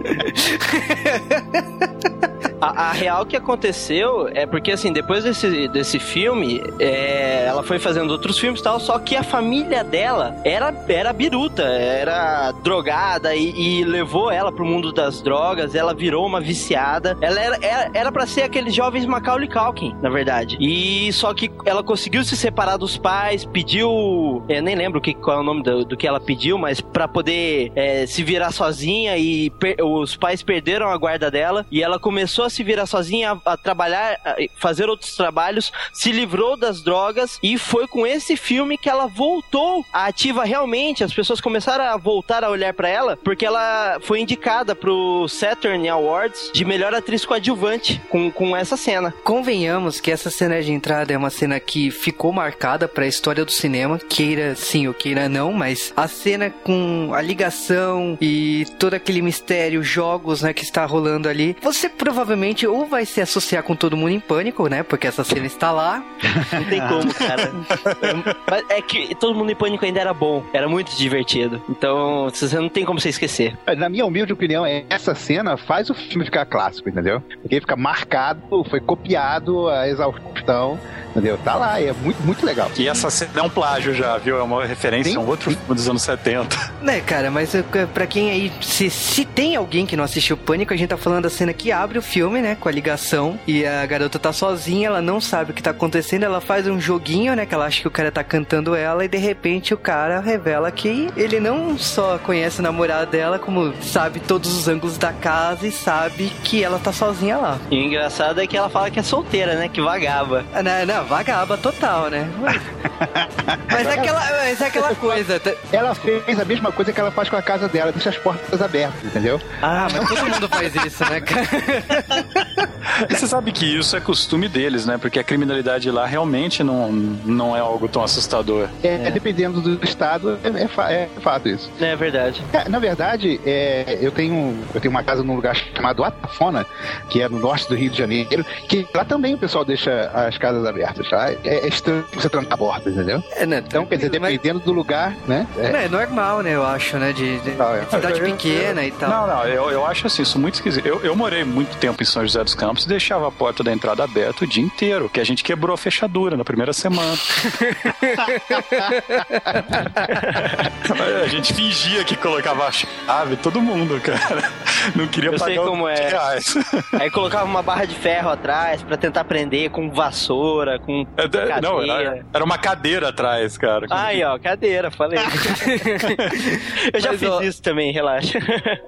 A, a real que aconteceu é porque, assim, depois desse, desse filme, é, ela foi fazendo outros filmes e tal, só que a família dela era, era biruta, era drogada e, e levou ela pro mundo das drogas, ela virou uma viciada. Ela era, era, era pra ser aqueles jovens Macaulay Culkin, na verdade. E só que ela conseguiu se separar dos pais, pediu. Eu nem lembro que, qual é o nome do, do que ela pediu, mas pra poder é, se virar sozinha e per, os pais perderam a guarda dela e ela começou a se virar sozinha, a, trabalhar, a fazer outros trabalhos, se livrou das drogas e foi com esse filme que ela voltou ativa realmente. As pessoas começaram a voltar a olhar para ela porque ela foi indicada pro Saturn Awards de melhor atriz coadjuvante com, com essa cena. Convenhamos que essa cena de entrada é uma cena que ficou marcada para a história do cinema, queira sim ou queira não, mas a cena com a ligação e todo aquele mistério, jogos, né, que está rolando ali, você provavelmente ou vai se associar com todo mundo em pânico, né, porque essa cena está lá. Não tem como, cara. Mas é que todo mundo em pânico ainda era bom, era muito divertido. Então, você não tem como você esquecer. Na minha humilde opinião, essa cena faz o filme ficar clássico, entendeu? Porque fica marcado, foi copiado a exaustão. Entendeu? Tá lá, é muito, muito legal. E essa cena é um plágio já, viu? É uma referência Sim. a um outro filme dos anos 70. Né, cara, mas eh, pra quem aí, se, se tem alguém que não assistiu Pânico, a gente tá falando da cena que abre o filme, né, com a ligação, e a garota tá sozinha, ela não sabe o que tá acontecendo, ela faz um joguinho, né, que ela acha que o cara tá cantando ela, e de repente o cara revela que ele não só conhece o namorado dela, como sabe todos os ângulos da casa e sabe que ela tá sozinha lá. E o engraçado é que ela fala que é solteira, né, que vagava. Ah, não, não vagaba total, né? *laughs* Mas é aquela, mas é aquela coisa. Ela fez a mesma coisa que ela faz com a casa dela, deixa as portas abertas, entendeu? Ah, mas todo mundo faz isso, né, cara? *laughs* Você sabe que isso é costume deles, né? Porque a criminalidade lá realmente não, não é algo tão assustador. É, é. dependendo do estado, é, é, é, fato isso. É verdade. É, na verdade, é, eu, tenho, eu tenho uma casa num lugar chamado Atafona, que é no norte do Rio de Janeiro, que lá também o pessoal deixa as casas abertas, tá? É, é estranho você trancar a porta, entendeu? É, né? Então, quer dizer, dependendo mas... do lugar, né? É. é normal, né? Eu acho, né? De, de não, cidade pequena e tal. Não, não, eu, eu acho assim, isso muito esquisito. Eu, eu morei muito tempo em São José dos Campos e deixava a porta da entrada aberta o dia inteiro, que a gente quebrou a fechadura na primeira semana. *laughs* a gente fingia que colocava a chave, todo mundo, cara. Não queria eu pagar sei como é. Reais. Aí colocava uma barra de ferro atrás para tentar prender com vassoura, com é, não, era, era, uma cadeira atrás, cara. Aí, ó, cadeira, falei. *laughs* eu já Mas, fiz ó, isso também, relaxa.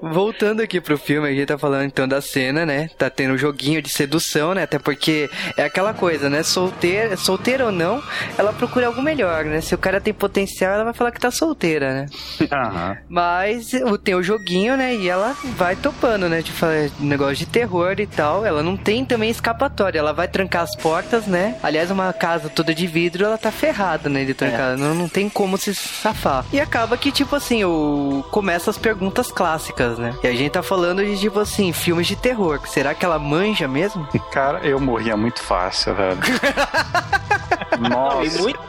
Voltando aqui pro filme, a gente tá falando então da cena, né? Tá tendo um joguinho de sedução, né? Até porque é aquela coisa, né? Solteira, solteira ou não, ela procura algo melhor, né? Se o cara tem potencial, ela vai falar que tá solteira, né? *laughs* Uhum. Mas tem o joguinho, né? E ela vai topando, né? De falar negócio de terror e tal. Ela não tem também escapatória. Ela vai trancar as portas, né? Aliás, uma casa toda de vidro, ela tá ferrada, né? De trancar. É. Não, não tem como se safar. E acaba que, tipo assim, o... começa as perguntas clássicas, né? E a gente tá falando de, tipo assim, filmes de terror. Será que ela manja mesmo? Cara, eu morria muito fácil, velho. *laughs* Nossa. E, muito,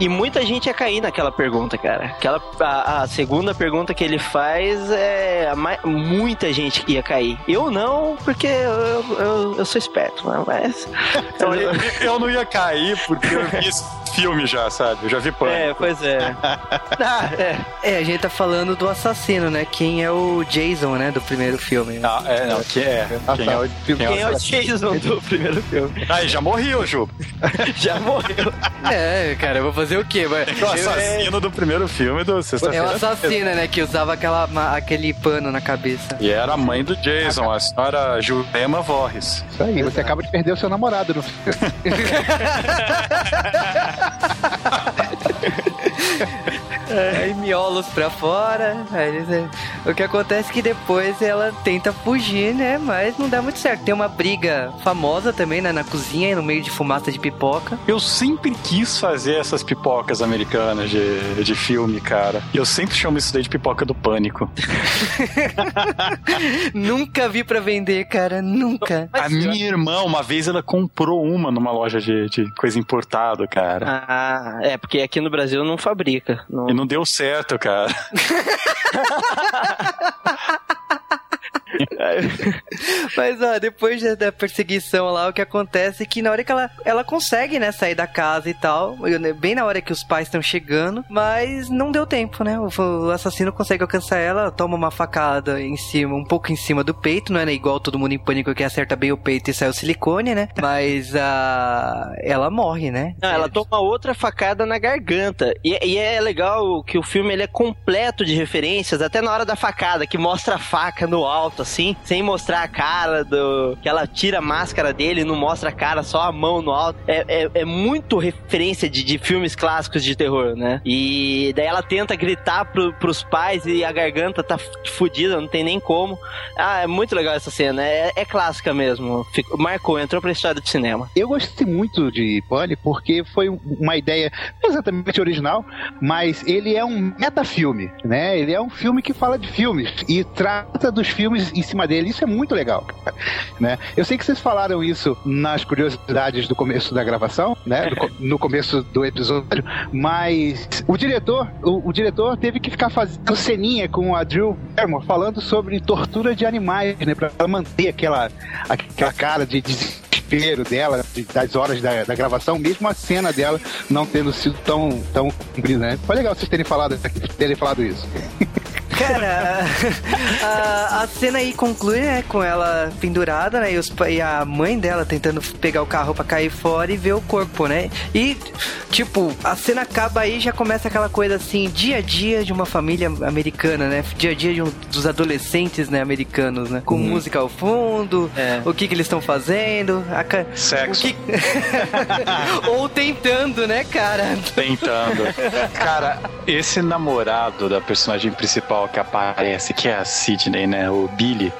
e muita gente ia cair naquela pergunta, cara. Aquela, a, a segunda pergunta que ele faz é. muita gente ia cair. Eu não, porque eu, eu, eu sou esperto, mas. *laughs* Então, eu, eu não ia cair porque eu vi esse filme já, sabe? Eu já vi pânico. É, pois é. *laughs* ah, é. É, a gente tá falando do assassino, né? Quem é o Jason, né? Do primeiro filme. Ah, é, não. Quem é? Quem é o, quem quem é o Jason do primeiro filme? Aí, já morreu, Ju. *laughs* já morreu. É, cara, eu vou fazer o quê? O assassino do primeiro filme do Sexta-feira. É o assassino, né? Que usava aquela, aquele pano na cabeça. E era a mãe do Jason, a senhora Jurema Vorres. Isso aí, você acaba de perder o seu namorado no filme. *laughs* *laughs* *laughs* Aí miolos pra fora. Aí, o que acontece é que depois ela tenta fugir, né? Mas não dá muito certo. Tem uma briga famosa também né, na cozinha, no meio de fumaça de pipoca. Eu sempre quis fazer essas pipocas americanas de, de filme, cara. E eu sempre chamo isso daí de pipoca do pânico. *laughs* Nunca vi pra vender, cara. Nunca. A minha irmã, uma vez, ela comprou uma numa loja de, de coisa importada, cara. Ah, é, porque aqui no Brasil não fabrica. Não... E não deu certo, cara. *laughs* *laughs* Mas, ó, depois da perseguição lá, o que acontece é que na hora que ela, ela consegue, né, sair da casa e tal, bem na hora que os pais estão chegando, mas não deu tempo, né? O, assassino consegue alcançar ela, toma uma facada em cima, um pouco em cima do peito, não é né, igual todo mundo em pânico que acerta bem o peito e sai o silicone, né? Mas a ela morre, né? Não, ela toma outra facada na garganta. E, e, é legal que o filme ele é completo de referências, até na hora da facada, que mostra a faca no alto, assim, sem mostrar a cara do. que ela tira a máscara dele, não mostra a cara, só a mão no alto. É, é, é muito referência de, de filmes clássicos de terror, né? E daí ela tenta gritar pro, pros pais e a garganta tá fodida, não tem nem como. Ah, é muito legal essa cena, é, é clássica mesmo. Fico, marcou, entrou pra história do cinema. Eu gostei muito de Pânico porque foi uma ideia exatamente original, mas ele é um metafilme, né? Ele é um filme que fala de filmes e trata dos filmes em cima dele. Isso é muito legal, né? Eu sei que vocês falaram isso nas curiosidades do começo da gravação, né? no começo do episódio, mas o diretor, o, o, diretor teve que ficar fazendo ceninha com a Drew Barrymore falando sobre tortura de animais, né? Pra manter aquela, aquela cara de desespero dela, das horas da, da, gravação, mesmo a cena dela não tendo sido tão, tão cumprida, né? Foi legal vocês terem falado, terem falado isso. *laughs* Cara, *laughs* a, a, cena aí conclui, né, com ela pendurada, né, e, os, e, a mãe dela tentando pegar o carro para cair fora e ver o corpo, né? E, tipo, a cena acaba aí já começa aquela coisa assim, dia a dia de uma família americana, né? Dia a dia de um, dos adolescentes, né, americanos, né? Com hum. música ao fundo, é. o que que eles estão fazendo. A, Sexo. Que... *laughs* Ou tentando, né, cara? Tentando. Cara, esse namorado da personagem principal que aparece, que é a Sidney, né? O Billy.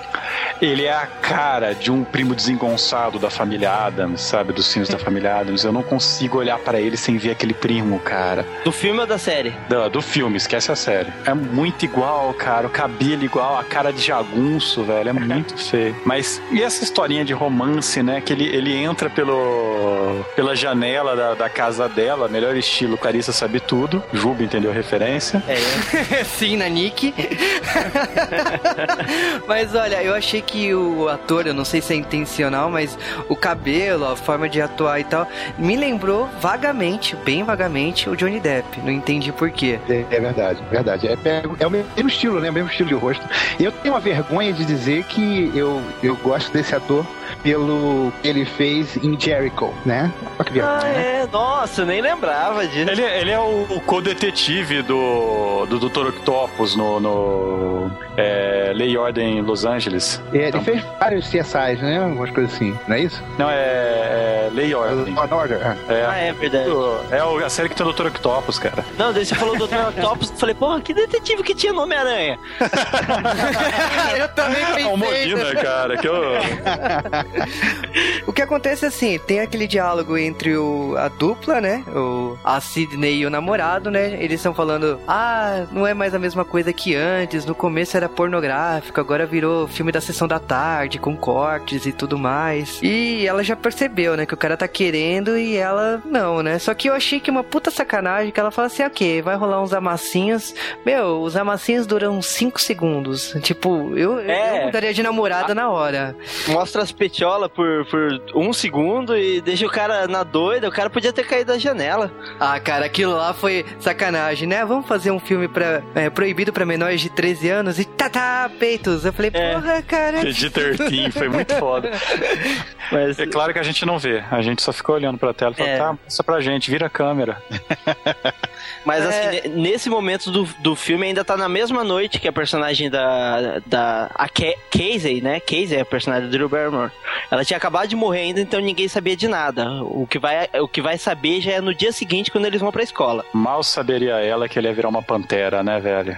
Ele é a cara de um primo desengonçado da família Adams, sabe? Dos filmes da família Adams. Eu não consigo olhar para ele sem ver aquele primo, cara. Do filme ou da série? Do, do filme, esquece a série. É muito igual, cara. O cabelo igual, a cara de jagunço, velho. É muito feio. Mas e essa historinha de romance, né? Que ele, ele entra pelo, pela janela da, da casa dela, melhor estilo, Clarissa sabe tudo. Juba entendeu a referência. É. *laughs* Sim, na Nick. *laughs* mas olha, eu achei que o ator, eu não sei se é intencional, mas o cabelo, a forma de atuar e tal, me lembrou vagamente, bem vagamente, o Johnny Depp. Não entendi por quê. É, é verdade, verdade. É, é, o mesmo estilo, né? O mesmo estilo de rosto. Eu tenho uma vergonha de dizer que eu, eu gosto desse ator pelo que ele fez em Jericho, né? Olha que ah, né? é. Nossa, nem lembrava disso. Ele, ele é o co-detetive do, do Dr. Octopus no, no é, Lei e Ordem em Los Angeles. É, então, ele fez vários CSIs, né? Algumas coisas assim, não é isso? Não, é, é Lei e Ordem. Order. É. Ah, é verdade. É a série que tem o Dr. Octopus, cara. Não, daí você falou Dr. Octopus, eu falei, porra, que detetive que tinha no Homem-Aranha. *laughs* eu também pensei. É o Molina, cara, que eu... *laughs* *laughs* o que acontece é assim, tem aquele diálogo entre o, a dupla, né? O, a Sidney e o namorado, né? Eles estão falando, ah, não é mais a mesma coisa que antes, no começo era pornográfico, agora virou filme da sessão da tarde, com cortes e tudo mais. E ela já percebeu, né, que o cara tá querendo e ela não, né? Só que eu achei que uma puta sacanagem que ela fala assim, ok, vai rolar uns amassinhos. Meu, os amassinhos duram 5 segundos. Tipo, eu, é. eu mudaria de namorada a... na hora. Mostra as petiolas por, por um segundo e deixa o cara na doida. O cara podia ter caído da janela. Ah, cara, aquilo lá foi sacanagem, né? Vamos fazer um filme pra, é, proibido pra menores de 13 anos e tá, tá, peitos. Eu falei, é. porra, cara. PG-13, foi muito foda. *laughs* Mas... É claro que a gente não vê. A gente só ficou olhando pra tela e falou, é. tá, passa pra gente, vira a câmera. *laughs* Mas assim, é... nesse momento do, do filme ainda tá na mesma noite que a personagem da. da a Casey, né? Casey é a personagem do Drew Barrymore. Ela tinha acabado de morrer ainda, então ninguém sabia de nada. O que vai, o que vai saber já é no dia seguinte, quando eles vão pra escola. Mal saberia ela que ele ia virar uma pantera, né, velho?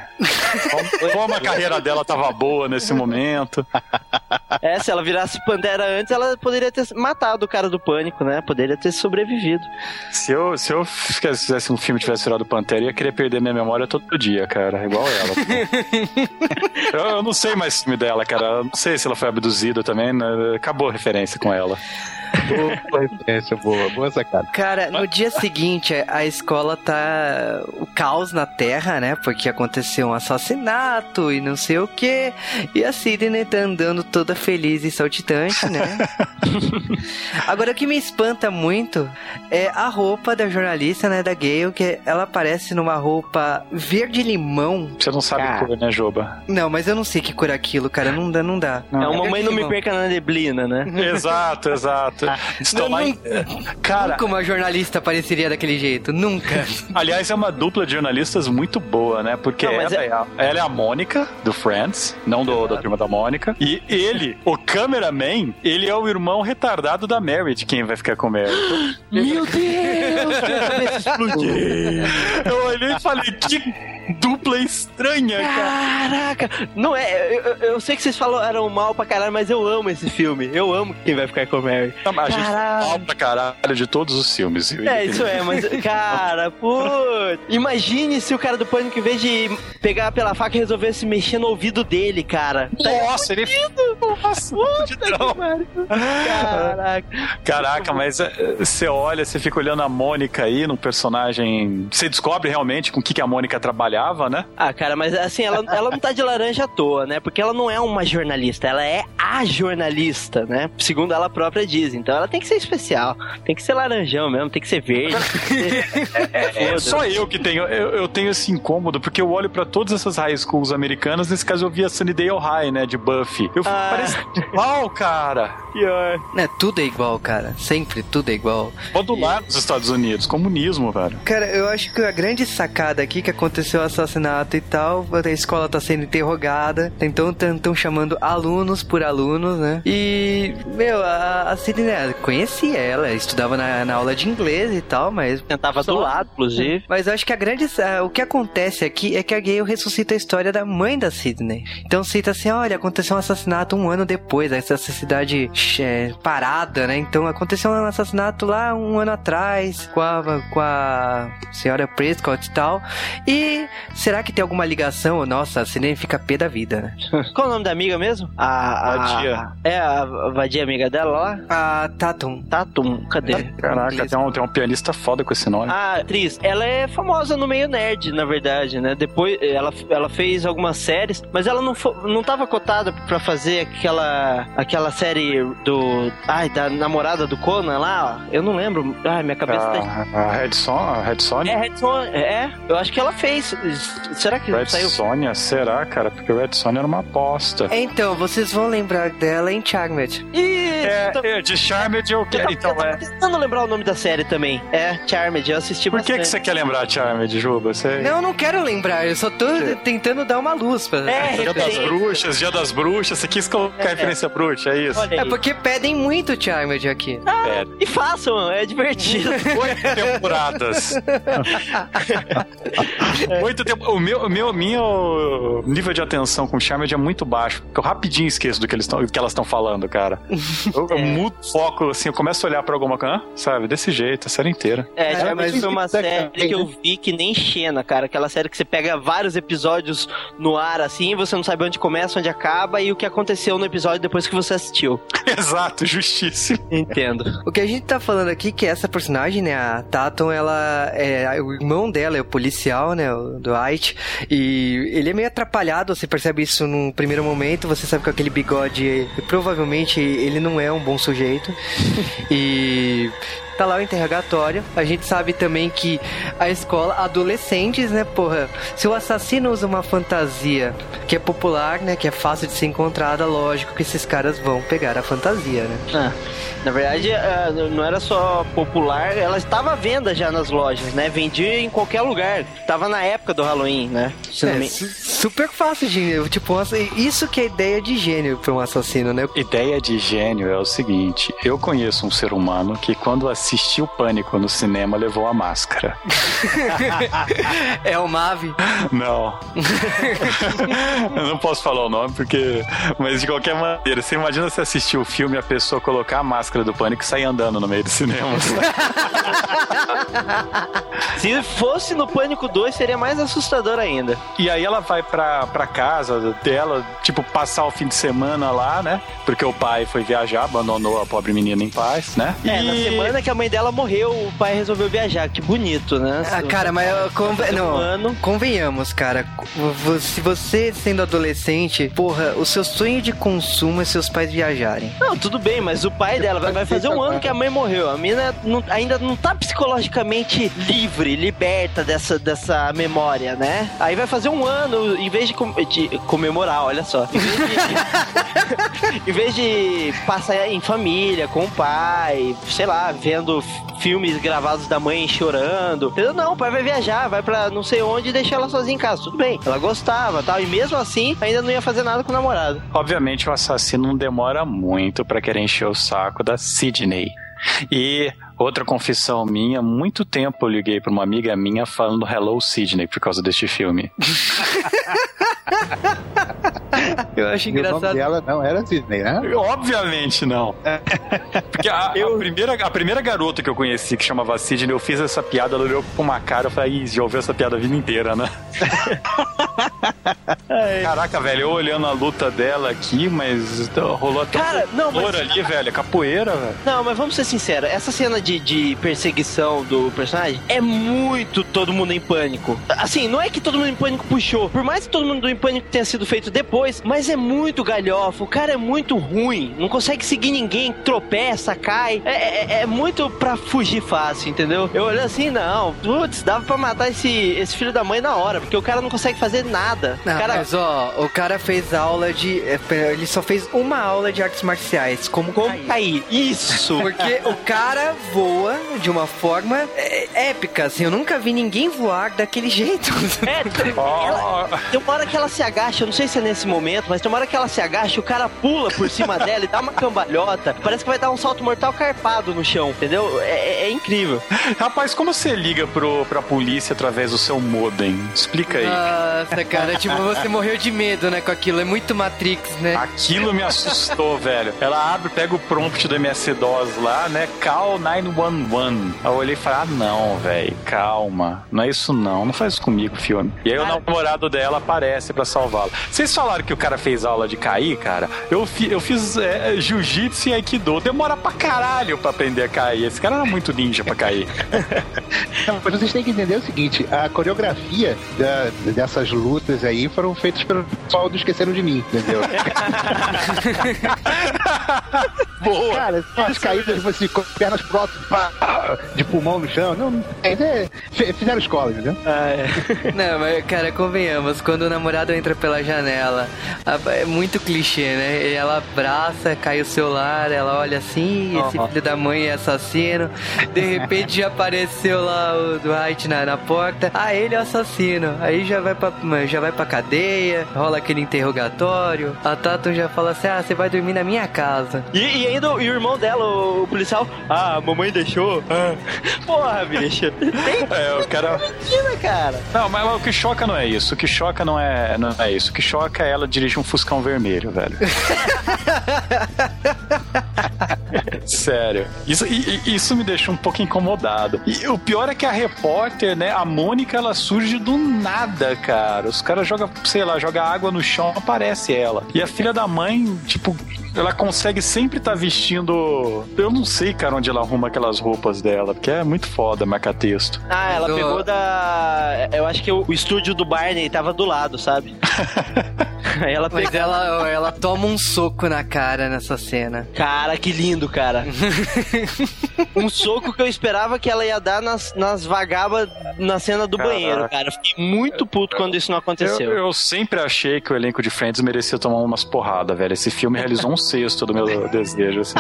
Como, *laughs* como a carreira dela tava boa nesse momento. É, se ela virasse pantera antes, ela poderia ter matado o cara do pânico, né? Poderia ter sobrevivido. Se eu, se eu fizesse um filme tivesse virado Pantera, eu ia querer perder minha memória todo dia, cara. Igual ela. *laughs* eu, eu, não sei mais o filme dela, cara. Eu não sei se ela foi abduzida também. Né? Acabou a referência com ela. Boa referência, boa, boa sacada. Cara, no dia seguinte, a escola tá o caos na Terra, né? Porque aconteceu um assassinato e não sei o que. E a Sidney tá andando toda feliz e saltitante, né? *laughs* Agora, o que me espanta muito é a roupa da jornalista, né? Da Gale, que ela aparece numa roupa verde-limão. Você não sabe Cara. cor, né, Joba? Não, mas eu não sei que cor é aquilo, cara. Não dá, não dá. É uma mãe não me perca na neblina, né? *laughs* Exato, exato. Isso Não, tá mais- Cara, Nunca uma jornalista apareceria daquele jeito. Nunca. *laughs* aliás, é uma dupla de jornalistas muito boa, né? Porque Não, ela, é- é... a, ela é a Mônica, do Friends, não do, da turma da Mônica. E ele, o cameraman, ele é o irmão retardado da Mary, de quem vai ficar com Mary. *gasps* Meu Deus! *laughs* Eu olhei e falei, que dupla estranha, cara. Caraca! Não é, eu, eu- sei que vocês falaram mal pra caralho, mas eu amo esse filme. Eu amo quem vai ficar com Mary. A gente fala pra caralho de todos os filmes. É, isso é, mas, *laughs* cara, putz. Imagine se o cara do pânico, em vez de pegar pela faca, resolvesse mexer no ouvido dele, cara. Nossa, ele... Nossa, fudidão. Caraca. Caraca, mas é, você olha, você fica olhando a Mônica aí no personagem. Você descobre realmente com o que, que a Mônica trabalhava, né? Ah, cara, mas assim, ela, ela não tá de laranja à toa, né? Porque ela não é uma jornalista, ela é a jornalista, né? Segundo ela própria diz. Então ela tem que ser especial. Tem que ser laranjão mesmo, tem que ser verde. *laughs* É Foda-se. só eu que tenho, eu, eu tenho esse incômodo, porque eu olho pra todas essas high schools americanas, nesse caso eu vi a Sunnydale High, né, de Buffy. Eu Ah. parece igual, cara. Pior. É, tudo é igual, cara. Sempre tudo é igual. Modular nos Estados Unidos, comunismo, velho. Cara, eu acho que a grande sacada aqui que aconteceu o assassinato e tal, a escola tá sendo interrogada, então estão chamando alunos por alunos, né? E, meu, a, a Sidney, né, conhecia ela, estudava na, na aula de inglês e tal, mas. Tentava Só- do lado, inclusive. Mas eu acho que a grande. a- o que acontece aqui é que a Gale ressuscita a história da mãe da Sidney. Então cita assim: olha, aconteceu um assassinato um ano depois, essa cidade é, parada, né? Então aconteceu um assassinato lá um ano atrás com a, com a senhora Prescott e tal. E será que tem alguma ligação? Nossa, a Sidney fica pé da vida, né? *laughs* Qual o nome da amiga mesmo? A, a Vadia. É a vadia amiga dela lá? A Tatum. Tatum, cadê? Caraca, tem um, tem um pianista foda com esse nome. A atriz, ela é famosa no meio nerd, na verdade, né? Depois ela, ela fez algumas séries, mas ela não, fo- não tava cotada pra fazer aquela aquela série do. Ai, da namorada do Conan lá, ó. Eu não lembro. Ai, minha cabeça tá. A, a Red, Son, a Red Sonja? É, Red Son- é, eu acho que ela fez. Será que Red saiu? Sonja? Será, cara? Porque o Red Sonja era uma aposta. Então, vocês vão lembrar dela em Charmed. Isso! É, tô- é, de Charmed eu eu quero. tava- Então, eu tava é. tentando lembrar o nome da série também. É, Charmed, eu assisti Por que, que bastante. você quer lembrar Charmed, Juba? Você... Não, eu não quero lembrar, eu só tô tentando dar uma luz pra. É, Dia das bruxas, dia das bruxas, você quis colocar referência bruxa, é isso? É porque pedem muito Charmed aqui. É, E façam, é divertido. *laughs* oito temporadas. *laughs* Oito tempo. O meu, o meu, meu nível de atenção com Charmed é muito baixo. Porque eu rapidinho esqueço do que, eles tão, do que elas estão falando, cara. Eu, eu mudo o foco, assim, eu começo a olhar pra alguma coisa, ah, sabe? Desse jeito, a série inteira. É, É, Charmed mas foi uma é série que eu vi que nem Xena, cara. Aquela série que você pega vários episódios no ar, assim, você não sabe onde começa, onde acaba e o que aconteceu no episódio depois que você assistiu. *laughs* Exato, justíssimo. Entendo. O que a gente tá falando aqui é que essa personagem, né, a Tatum, ela é o irmão dela é o policial, né, o Dwight, e ele é meio atrapalhado, você percebe isso num primeiro momento, você sabe que aquele bigode, provavelmente ele não é um bom sujeito. E Tá lá o interrogatório. A gente sabe também que a escola, adolescentes, né, porra? Se o assassino usa uma fantasia que é popular, né, que é fácil de ser encontrada, lógico que esses caras vão pegar a fantasia, né? Ah, na verdade, ah, não era só popular, ela estava à venda já nas lojas, né? Vendia em qualquer lugar. Tava na época do Halloween, né? É, me- su- super fácil de. Tipo, isso que é ideia de gênio pra um assassino, né? Ideia de gênio é o seguinte: eu conheço um ser humano que, quando assiste assistiu Pânico no cinema levou a máscara. *laughs* é o Mave? Não. *laughs* eu não posso falar o nome porque. Mas de qualquer maneira, você imagina se assistir o filme e a pessoa colocar a máscara do Pânico e sair andando no meio do cinema. *laughs* se fosse no Pânico 2, seria mais assustador ainda. E aí ela vai pra, pra casa dela, tipo, passar o fim de semana lá, né? Porque o pai foi viajar, abandonou a pobre menina em paz, né? É, e... na semana que a mãe dela morreu, o pai resolveu viajar. Que bonito, né? Ah, cara, mas conven... não, convenhamos, cara. Se você sendo adolescente, porra, o seu sonho de consumo é seus pais viajarem. Não, tudo bem, mas o pai dela vai, vai fazer um ano que a mãe morreu. A mina não, ainda não tá psicologicamente livre, liberta dessa, dessa memória, né? Aí vai fazer um ano, em vez de, com, de comemorar, olha só. Em vez de, *laughs* em vez de passar em família, com o pai, sei lá, vendo filmes gravados da mãe chorando. Entendeu? Não, o pai vai viajar, vai pra não sei onde e deixar ela sozinha em casa. Tudo bem. Ela gostava tal. E mesmo assim, ainda não ia fazer nada com o namorado. Obviamente, o assassino não demora muito para querer encher o saco da Sidney. E outra confissão minha, muito tempo eu liguei para uma amiga minha falando Hello Sidney por causa deste filme. *laughs* Eu acho engraçado. o nome dela não era Sidney, né? Obviamente não. *laughs* Porque a, eu... a, primeira, a primeira garota que eu conheci que chamava Sidney, eu fiz essa piada, ela olhou com uma cara, eu falei, já ouviu essa piada a vida inteira, né? *laughs* Caraca, velho, eu olhando a luta dela aqui, mas rolou até cara, não, mas... ali, velho, capoeira, velho. Não, mas vamos ser sinceros, essa cena de, de perseguição do personagem é muito todo mundo em pânico. Assim, não é que todo mundo em pânico puxou, por mais que todo mundo em pânico tenha sido feito depois, mas é muito galhofa, o cara é muito ruim, não consegue seguir ninguém, tropeça, cai, é, é, é muito pra fugir fácil, entendeu? Eu olhei assim, não, putz, dava pra matar esse, esse filho da mãe na hora, porque o cara não consegue fazer nada. Não, cara... mas ó, o cara fez aula de. É, ele só fez uma aula de artes marciais. Como, como cair. cair. Isso! Porque o cara voa de uma forma é, épica, assim. Eu nunca vi ninguém voar daquele jeito. *laughs* É, ela, tem uma hora que ela se agacha, eu não sei se é nesse momento, mas tem uma hora que ela se agacha, o cara pula por cima *laughs* dela e dá uma cambalhota. Parece que vai dar um salto mortal carpado no chão, entendeu? É, é, é incrível. Rapaz, como você liga pro, pra polícia através do seu modem? Explica aí. Nossa, cara, tipo, você morreu de medo, né, com aquilo. É muito Matrix, né? Aquilo me assustou, *laughs* velho. Ela abre, pega o prompt do MS-DOS lá, né? Call 911. Aí eu olhei e falei, ah, não, velho, calma. Não é isso não, não faz isso comigo, filme. E aí o namorado dela aparece para salvá-la. Vocês falaram que o cara fez aula de cair, cara? Eu, fi, eu fiz é, jiu-jitsu e aikido. Demora pra caralho pra aprender a cair. Esse cara era muito ninja pra cair. *laughs* Não, mas vocês têm que entender o seguinte, a coreografia da, dessas lutas aí foram feitas pelo pessoal do Esqueceram de Mim, entendeu? *laughs* *laughs* Boa! Cara, as caídas, assim, com pernas alto, de pulmão no chão, não, é, fizeram escola, entendeu? Ah, é. *laughs* Não, mas, cara, convenhamos, quando o namorado entra pela janela, é muito clichê, né? Ela abraça, cai o celular, ela olha assim, esse filho da mãe é assassino, de repente já apareceu lá o Dwight na, na porta, ah, ele é o assassino, aí já vai pra, já vai pra cadeia, rola aquele interrogatório, a Tatum já fala assim, ah, você vai dormir na minha casa. E, e ainda e o irmão dela, o, policial, ah, a mamãe deixou. Ah. *laughs* Porra, bicho. é, o cara... Mentira, cara. Não, mas o que choca não é isso, o que choca não é, não é isso, o que choca é ela dirigir um Fuscão vermelho, velho. *laughs* Sério. Isso, isso me deixa um pouco incomodado. E o pior é que a repórter, né, a Mônica, ela surge do nada, cara. Os caras jogam, sei lá, joga água no chão, aparece ela. E a filha da mãe, tipo, ela consegue sempre estar tá vestindo. Eu não sei, cara, onde ela arruma aquelas roupas dela, porque é muito foda marcar texto. Ah, ela pegou da. Eu acho que o, o estúdio do Barney tava do lado, sabe? *laughs* *laughs* Ela Mas ela, ela toma um soco na cara nessa cena. Cara, que lindo, cara. *laughs* um soco que eu esperava que ela ia dar nas, nas vagabas na cena do Caraca. banheiro, cara. Eu fiquei muito puto quando isso não aconteceu. Eu, eu, sempre achei que o elenco de Friends merecia tomar umas porradas, velho. Esse filme realizou um sexto do meu *laughs* desejo, assim.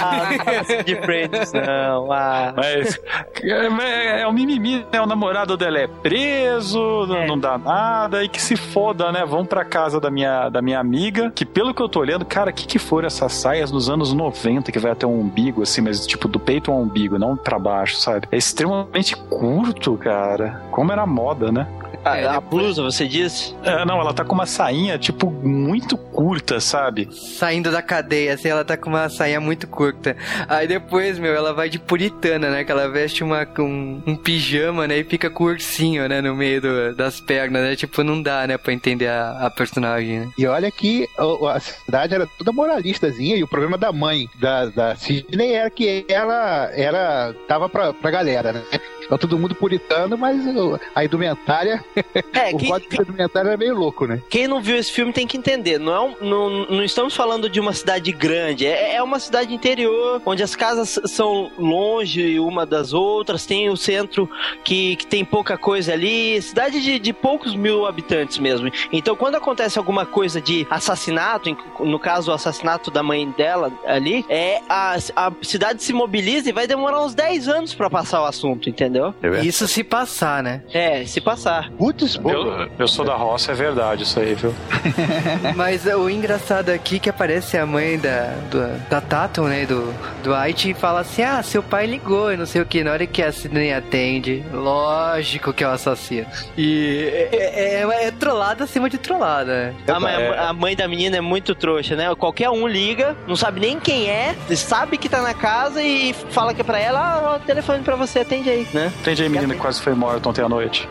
ah, de Friends, não. Ah. Mas é, é o mimimi, né? O namorado dela é preso, é. não dá nada, e que se foda, né? Vão pra casa casa da minha, da minha amiga, que pelo que eu tô olhando, cara, o que, que foram essas saias nos anos 90 que vai até um umbigo, assim, mas tipo do peito ao umbigo, não pra baixo, sabe? É extremamente curto, cara. Como era moda, né? A, a blusa, você disse? É, não, ela tá com uma sainha, tipo, muito curta, sabe? Saindo da cadeia, assim, ela tá com uma sainha muito curta. Aí depois, meu, ela vai de puritana, né? Que ela veste uma, um, um pijama, né? E fica com o ursinho, né? No meio do, das pernas, né? Tipo, não dá, né? Pra entender a, a personagem, né? E olha que a, a cidade era toda moralistazinha e o problema da mãe da, da Sidney era que ela era, tava pra, pra galera, né? Tá todo mundo puritano, mas a indumentária. É, *laughs* o quem, código de indumentária é meio louco, né? quem não viu esse filme tem que entender. Não, é um- não, não estamos falando de uma cidade grande. É, é uma cidade interior, onde as casas são longe uma das outras. Tem o centro que, que tem pouca coisa ali. Cidade de, de poucos mil habitantes mesmo. Então, quando acontece alguma coisa de assassinato, no caso, o assassinato da mãe dela ali, é a, a cidade se mobiliza e vai demorar uns 10 anos pra passar o assunto, entendeu? Isso se passar, né? É, se passar. Putz, pô. Eu, eu sou da roça, é verdade isso aí, viu? *laughs* Mas o engraçado aqui é que aparece a mãe da, do, da Tatum, né, do, do White, e fala assim, ah, seu pai ligou e não sei o que. Na hora que a Sidney atende, lógico que é o assassino. E é, é, é trollada acima de trollada. né? A, mãe- É. a mãe da menina é muito trouxa, né? Qualquer um liga, não sabe nem quem é, sabe que tá na casa e fala que é pra ela, ah, o telefone pra você, atende aí, né? Entendi aí, menina que quase foi morta ontem à noite.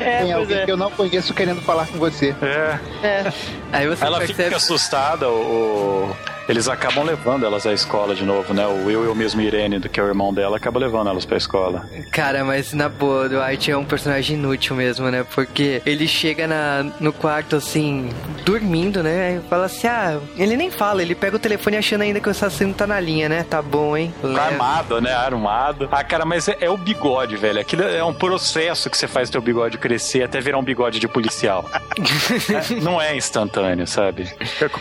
É, Tem alguém é. que eu não conheço querendo falar com você. É. é. Aí você Ela percebe... fica assustada, o- eles acabam levando elas à escola de novo, né? O Will e o mesmo Irene, do que é o irmão dela, acaba levando elas pra escola. Cara, mas na boa, o Dwight é um personagem inútil mesmo, né? Porque ele chega na, no quarto assim, dormindo, né? E fala assim: ah, ele nem fala, ele pega o telefone achando ainda que o assassino tá na linha, né? Tá bom, hein? Leva. armado, né? Armado. Ah, cara, mas é, é o bigode, velho. Aquilo é um processo que você faz teu bigode crescer até virar um bigode de policial. *laughs* É, não é instantâneo, sabe?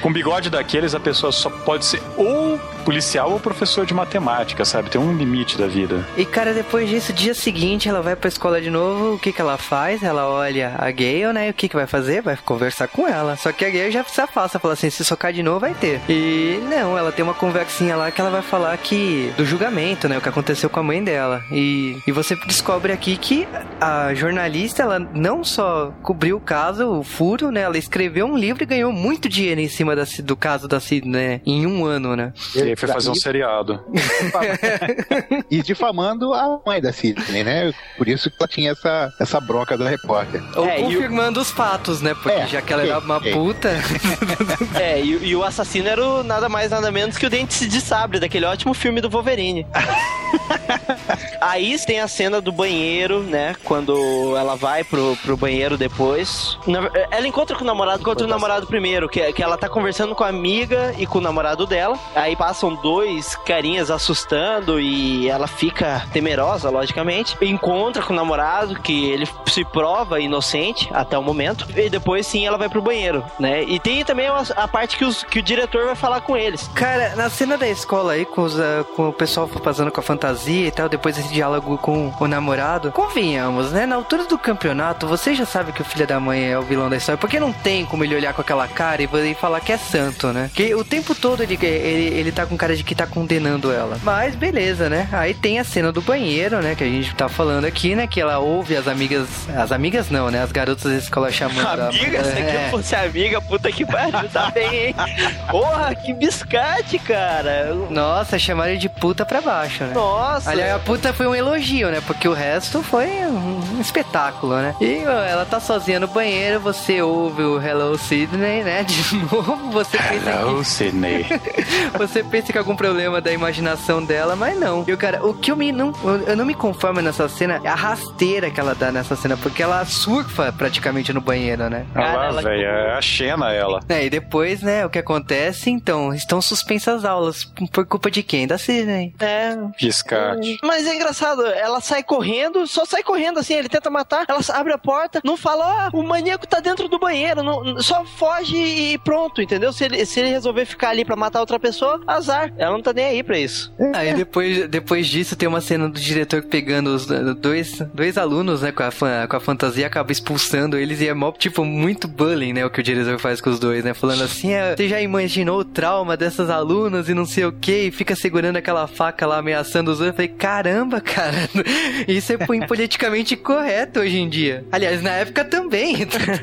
Com bigode daqueles, a pessoa só pode ser ou policial ou professor de matemática, sabe? Tem um limite da vida. E cara, depois disso, dia seguinte, ela vai pra escola de novo. O que que ela faz? Ela olha a Gale, né? E o que que vai fazer? Vai conversar com ela. Só que a Gale já se afasta, fala assim: se socar de novo, vai ter. E não, ela tem uma conversinha lá que ela vai falar que do julgamento, né? O que aconteceu com a mãe dela. E, e você descobre aqui que a jornalista, ela não só cobriu o caso, o furo, né? Ela escreveu um livro e ganhou muito dinheiro em cima da, do caso da Sidney, né? Em um ano, né? E aí foi fazer um seriado. *laughs* E difamando a mãe da Sidney, né? Por isso que ela tinha essa, essa bronca da repórter. Ou É, e o- confirmando os fatos, né? Porque É, já que ela ok, era uma puta. *laughs* É, e, e o assassino era o nada mais nada menos que o Dente de Sabre, daquele ótimo filme do Wolverine. *laughs* *laughs* Aí tem a cena do banheiro, né? Quando ela vai pro, pro banheiro depois. Na- ela encontra com o namorado, encontra o namorado primeiro, que, que ela tá conversando com a amiga e com o namorado dela. Aí passam dois carinhas assustando e ela fica temerosa, logicamente. Encontra com o namorado, que ele se prova inocente até o momento. E depois sim ela vai pro banheiro, né? E tem também a, a parte que, os- que o diretor vai falar com eles. Cara, na cena da escola aí, com, os, ah, com o pessoal fazendo com a fantasia e tal, depois esse diálogo com o namorado, convenhamos, né? Na altura do campeonato, você já sabe que o filho da mãe é o vilão da história, porque não tem como ele olhar com aquela cara e falar que é santo, né? Que o tempo todo ele, ele, ele tá com cara de que tá condenando ela. Mas beleza, né? Aí tem a cena do banheiro, né? Que a gente tá falando aqui, né? Que ela ouve as amigas. As amigas não, né? As garotas da escola chamando a- Amiga, se aqui É. fosse amiga, puta que pariu, tá bem, hein? *laughs* Porra, que biscate, cara. Nossa, chamaram ele de puta pra baixo, né? Nossa. Aliás, a puta foi um elogio, né? Porque o resto foi um espetáculo, né? E ó, ela tá sozinha no banheiro, você ouve o Hello Sidney, né? *laughs* De novo, você pensa Hello, Sidney. que *laughs* você pensa que é algum problema da imaginação dela, mas não. E o cara, o que eu me não eu não me conformo nessa cena é a rasteira que ela dá nessa cena, porque ela surfa praticamente no banheiro, né? Olha Cara, lá, ela- velho, é a Xena ela. É, e depois, né, o que acontece, então, estão suspensas as aulas por culpa de quem? Da Sidney. É, De resgate. Mas é engraçado, ela sai correndo, só sai correndo assim, ele tenta matar, ela abre a porta, não fala, ah, o maníaco tá dentro do banheiro, não, só foge e pronto, entendeu? Se ele, se ele resolver ficar ali pra matar outra pessoa, azar. Ela não tá nem aí pra isso. Aí depois, depois disso tem uma cena do diretor pegando os dois, dois alunos, né, com a, fan- com a fantasia, acaba expulsando eles e é mó, tipo, muito bullying, né, o que o diretor faz com os dois, né, falando assim, é, você já imaginou o trauma dessas alunas e não sei o que, e fica segurando aquela faca lá ameaçando os outros. Eu falei, caramba, cara, *laughs* isso é po- *laughs* politicamente correto hoje em dia. Aliás, na época também.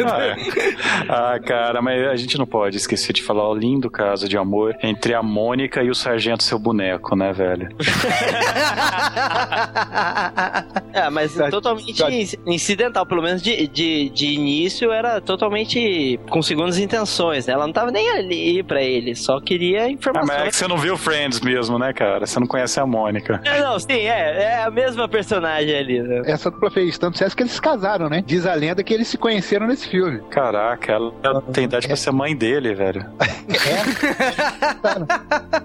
Ah, *laughs* é. Ah, cara, mas a gente não pode esquecer de falar o lindo caso de amor entre a Mônica e o Sargento Seu Boneco, né, velho? É, mas Tá- totalmente tá- inc- incidental, pelo menos de, de, de início era totalmente com segundas intenções, né? Ela não tava nem ali pra ele, só queria Ah, informação. mas é que você não viu Friends mesmo, né, cara? Você não conhece a Mônica. É, não, sim, é, é a mesma personagem ali, né? Essa dupla fez tanto sucesso que eles se casaram, né? Diz a lenda que eles se conheceram nesse filme. Caraca, ela tem idade pra ser mãe dele, velho. *laughs*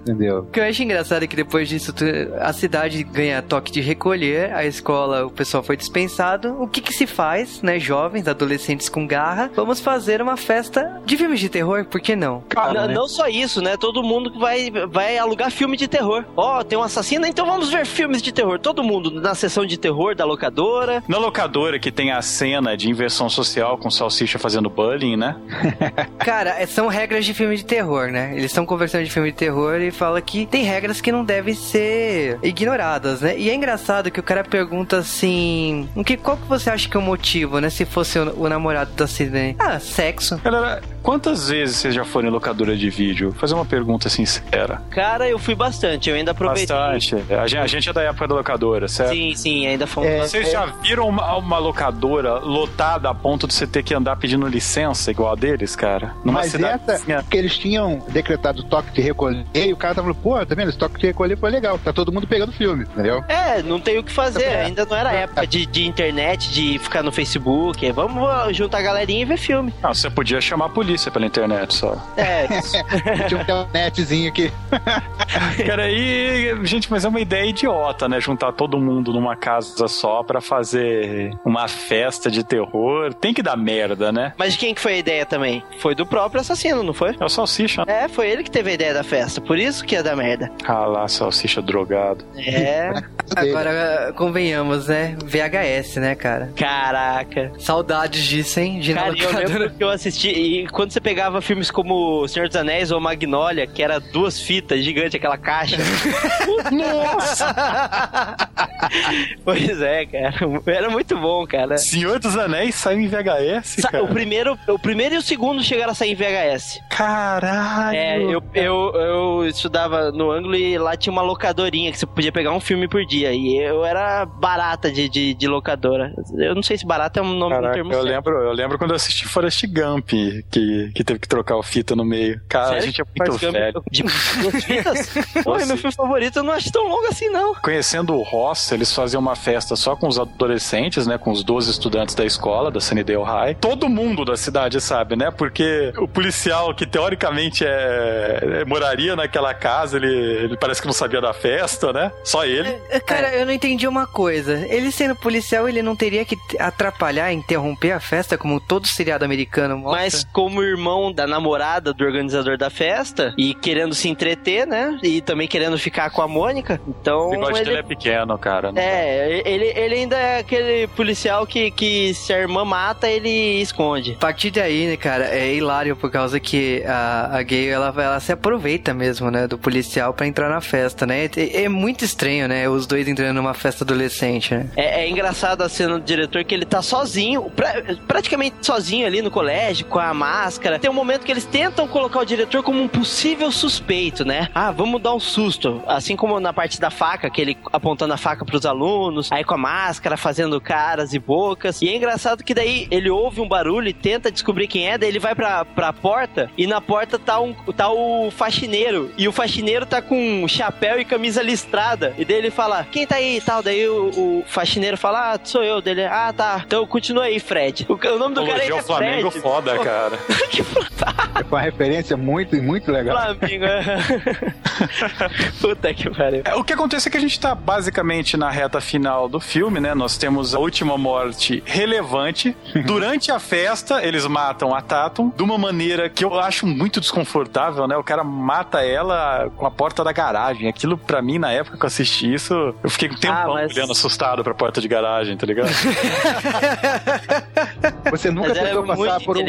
Entendeu? O que eu acho engraçado é que depois disso a cidade ganha toque de recolher, a escola, o pessoal foi dispensado. O que que se faz, né? Jovens, adolescentes com garra, vamos fazer uma festa de filmes de terror, por que não? não, não só isso, né? Todo mundo vai, vai alugar filme de terror. Ó, tem um assassino, então vamos ver filmes de terror. Todo mundo na sessão de terror da locadora. Na locadora que tem a cena de inversão social com salsicha fazendo bullying, né? *laughs* Cara, é- são regras de filme de terror, né? Eles estão conversando de filme de terror e fala que tem regras que não devem ser ignoradas, né? E é engraçado que o cara pergunta assim: o que, qual que você acha que é o motivo, né? Se fosse o, o namorado da Sidney? Ah, sexo. Galera, quantas vezes vocês já foram em locadora de vídeo? Vou fazer uma pergunta sincera. Cara, eu fui bastante, eu ainda aproveitei. Bastante. A gente, a gente é da época da locadora, certo? Sim, sim, ainda fomos É. Vocês já viram uma, uma locadora lotada a ponto de você ter que andar pedindo licença igual a deles, cara? Numa Mas cidade. essa, que eles tinham decretado toque de recolher e o cara tava falando, pô, tá vendo? Esse toque de recolher foi legal, tá todo mundo pegando filme, entendeu? É, não tem o que fazer. É. Ainda não era época de, de internet, de ficar no Facebook. É, Vamos juntar a galerinha e ver filme. Não, você podia chamar a polícia pela internet só. É, *laughs* Tinha um telenetzinho aqui. *laughs* Cara, aí, gente, mas é uma ideia idiota, né? Juntar todo mundo numa casa só pra fazer uma festa de terror. Tem que dar merda, né? mas de quem que foi a ideia também? Foi do próprio assassino, não foi? É o salsicha. É, foi ele que teve a ideia da festa. Por isso que ia dar merda. Ah lá, salsicha drogado. É. *laughs* Agora, convenhamos, né? VHS, né, cara? Caraca. Saudades disso, hein? De Cara, eu lembro que eu assisti. E quando você pegava filmes como Senhor dos Anéis ou Magnolia, que era duas fitas gigante, aquela caixa. *laughs* Nossa! *laughs* pois é, cara. Era muito bom, cara. Senhor dos Anéis saiu em VHS, Sa- cara. O primeiro, o primeiro e o segundo chegaram a sair em VHS. Caralho! É, eu, eu, eu estudava no ângulo e lá tinha uma locadorinha que você podia pegar um filme por dia. E eu era barata de, de, de locadora. Eu não sei se barata é um nome um Caraca, termo eu certo. lembro, eu lembro quando eu assisti Forrest Gump, que, que teve que trocar o fita no meio. Cara, a Sério? gente é muito Faz velho. De duas fitas? *laughs* Pô, é meu filme favorito, eu não acho tão longo assim, não. Conhecendo o Ross, eles faziam uma festa só com os adolescentes, né? Com os 12 estudantes da escola, da Sunnydale High. Todo mundo da cidade sabe, né? Porque o policial que teoricamente é, é- moraria naquela casa, ele, ele parece que não sabia da festa, né? Só ele. É, Cara, eu não entendi uma coisa. Ele sendo policial, ele não teria que atrapalhar, interromper a festa, como todo seriado americano mostra? Mas como irmão da namorada do organizador da festa e querendo se entreter, né? E também querendo ficar com a Mônica, então O bigode dele ele... é pequeno, cara. É, ele, ele ainda é aquele policial que, que se a irmã mata, ele esconde. A partir daí, né, cara, é hilário por causa que a, a gay, ela, ela se aproveita mesmo, né, do policial pra entrar na festa, né? É, é muito estranho, né, os dois entrando numa festa adolescente, né? É, é engraçado a cena do diretor que ele tá sozinho, pra- praticamente sozinho ali no colégio, com a máscara. Tem um momento que eles tentam colocar o diretor como um possível suspeito, né? Ah, vamos dar um susto. Assim como na parte da faca, que ele apontando a faca pros alunos, aí com a máscara fazendo caras e bocas. E é engraçado que daí ele ouve um barulho e tenta descobrir quem é, daí ele vai pra, pra porta e na porta tá, um, tá o faxineiro. E o faxineiro tá com chapéu e camisa listrada. E daí ele fala, quem tá aí e tal? Daí o, o faxineiro fala, ah, sou eu. Dele, ah, tá. Então continua aí, Fred. O, o nome do cara é ao Flamengo Fred. foda, cara. *laughs* que fantástico. É uma referência muito, muito legal. Flamingo, é. *laughs* Puta que pariu. É, o que acontece é que a gente tá basicamente na reta final do filme, né? Nós temos a última morte relevante. *laughs* Durante a festa, eles matam a Tatum de uma maneira que eu acho muito desconfortável, né? O cara mata ela com a porta da garagem. Aquilo, pra mim, na época que eu assisti isso, eu fiquei um tempão mas- olhando assustado pra porta de garagem, tá ligado? *laughs* Você nunca é tentou passar por um-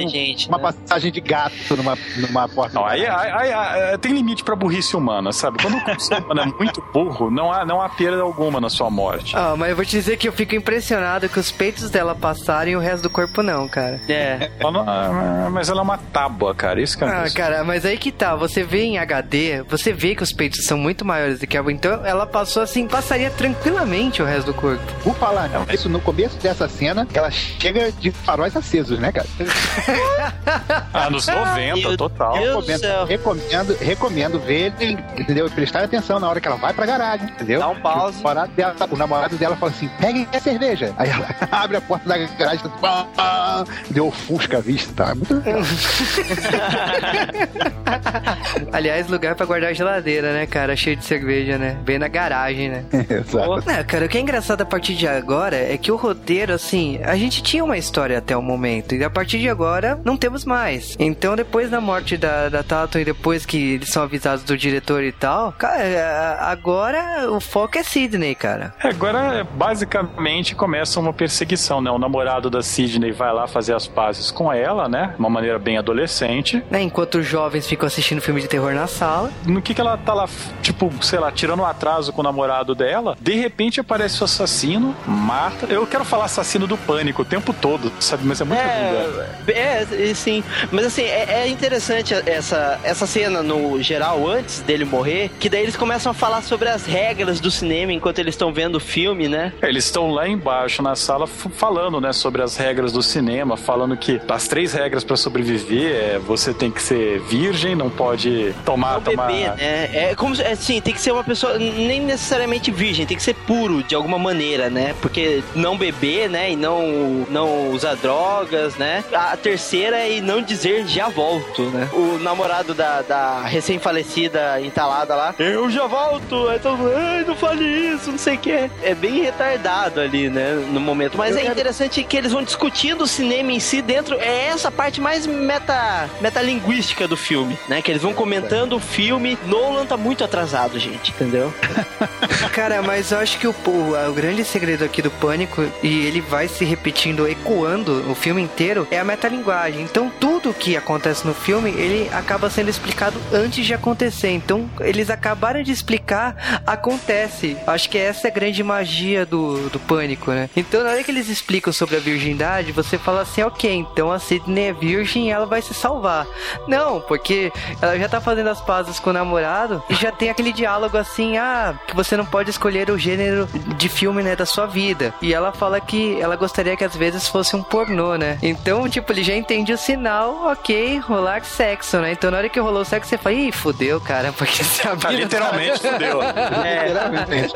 uma passagem de gato numa, numa porta. Não, aí, aí- aí- aí- tem limite pra burrice humana, sabe? Quando o ser humano é muito burro, não há, não há perda alguma na sua morte. Ah, mas eu vou te dizer que eu fico impressionado que os peitos dela passaram e o resto do corpo não, cara. É. Ela não- ah, mas ela é uma tábua, cara. Isso que é Ah, cara, mas aí que tá, você vê em HD, você vê que os peitos são muito maiores do que a então ela passou assim, passaria tranquilamente o resto do corpo. Por falar isso, no começo dessa cena, ela chega de faróis acesos, né, cara? *laughs* *laughs* Anos 90, Meu total. Deus. do Recomendo, céu. recomendo, recomendo ver, entendeu? Prestar atenção na hora que ela vai pra garagem, entendeu? Dá um pause. O namorado dela, o namorado dela fala assim: pegue a cerveja. Aí ela *laughs* abre a porta da garagem, pá, pá, deu ofusca a vista, tá? É muito legal. *laughs* Aliás, lugar pra guardar a geladeira, né, cara? Cheio de cerveja, né? Bem na garagem, né? Exato. Não, cara, o que é engraçado a partir de agora é que o roteiro, assim, a gente tinha uma história até o momento, e a partir de agora não temos mais. Então, depois da morte da, da Tatum e depois que eles são avisados do diretor e tal, cara, agora o foco é Sidney, cara. É, Agora, basicamente, começa uma perseguição, né? O namorado da Sidney vai lá fazer as pazes com ela, né? De uma maneira bem adolescente. Né, Enquanto os jovens ficam assistindo filme de terror na sala. No que que ela tá lá, tipo, sei lá, tirando um atraso com o namorado dela, de repente aparece o assassino, mata. Eu quero falar assassino do pânico o tempo todo, sabe? Mas é muito redundante. É, é, e Mas assim, é, é interessante essa, essa cena no geral, antes dele morrer, que daí eles começam a falar sobre as regras do cinema enquanto eles estão vendo o filme, né? Eles estão lá embaixo na sala falando, né, sobre as regras do cinema, falando que as três regras pra sobreviver é você tem que ser virgem, não pode tomar, Não tomar. beber, né? É como assim, tem que ser uma pessoa nem necessariamente virgem, tem que ser puro de alguma maneira, né? Porque não beber, né? E não, não usar drogas, né? A terceira é e não dizer já volto, né? O namorado da, da recém-falecida entalada lá, eu já volto, então, ai, não fale isso, não sei o que. É bem retardado ali, né? No momento. Mas Eu é quero- interessante que eles vão discutindo o cinema em si dentro. É essa parte mais meta, metalinguística do filme, né? Que eles vão comentando o filme. Nolan tá muito atrasado, gente, entendeu? *laughs* Cara, mas eu acho que o, o, o grande segredo aqui do Pânico, e ele vai se repetindo, ecoando o filme inteiro, é a metalinguagem. Então, tudo que acontece no filme, ele acaba sendo explicado antes de acontecer. Então, eles acabaram de explicar, acontece. Acho que essa é a grande magia do, do Pânico, né? Então, na hora que eles explicam sobre a virgindade, você fala assim, ok, então a Sidney é virgem e ela vai se salvar. Não, porque ela já tá fazendo as pazes com o namorado e já tem aquele diálogo assim, ah, que você não pode escolher o gênero de filme, né, da sua vida. E ela fala que ela gostaria que às vezes fosse um pornô, né? Então, tipo, ele já entende o sinal, ok, rolar sexo, né? Então, na hora que rolou o sexo, você fala, ih, fudeu, cara, porque você Ah, literalmente *laughs* fudeu. Literalmente.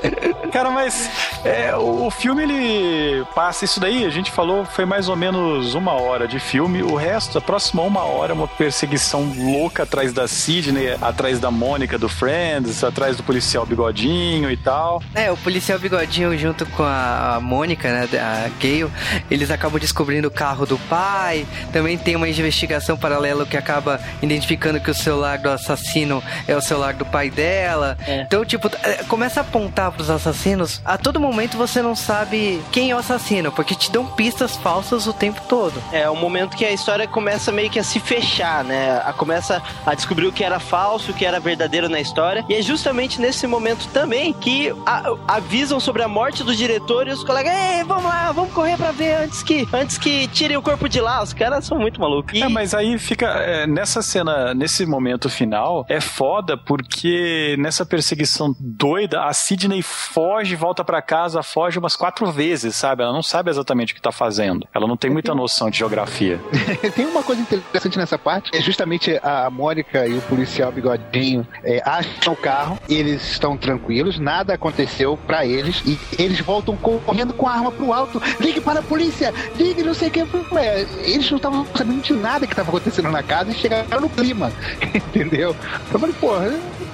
Cara, mas é, o, o filme ele passa isso daí, a gente falou, foi mais ou menos uma hora de filme. O resto, a próxima uma hora, é uma perseguição louca atrás da Sidney, atrás da Mônica do Friends, atrás do policial bigodinho e tal. É, o policial bigodinho junto com a, a Mônica, né, a Gale, eles acabam descobrindo o carro do pai. Também tem uma investigação paralela que acaba identificando que o celular do assassino é o celular do pai dela. É. Então, tipo, é, começa a apontar pros assassinos. A todo momento você não sabe quem é o assassino, porque te dão pistas falsas o tempo todo. É o momento que a história começa meio que a se fechar, né? A, começa a descobrir o que era falso, o que era verdadeiro na história. E é justamente nesse momento também que a- avisam sobre a morte do diretor e os colegas, ei, vamos lá, vamos correr pra ver antes que, antes que tirem o corpo de lá. Os caras são muito malucos. E- É, mas aí fica. é, nessa cena, nesse momento final, é foda porque nessa perseguição doida, a Sidney foge, volta pra casa, foge umas quatro vezes, sabe? Ela não sabe exatamente o que tá fazendo. Ela não tem muita noção de geografia. *laughs* Tem uma coisa interessante nessa parte, é justamente a Mônica e o policial bigodinho é, acham o carro, eles estão tranquilos, nada aconteceu pra eles, e eles voltam correndo com a arma pro alto, ligue para a polícia, ligue não sei o que, É, eles não estavam sabendo de nada que estava acontecendo na casa e chegaram no clima, *laughs* entendeu? Eu falei, porra,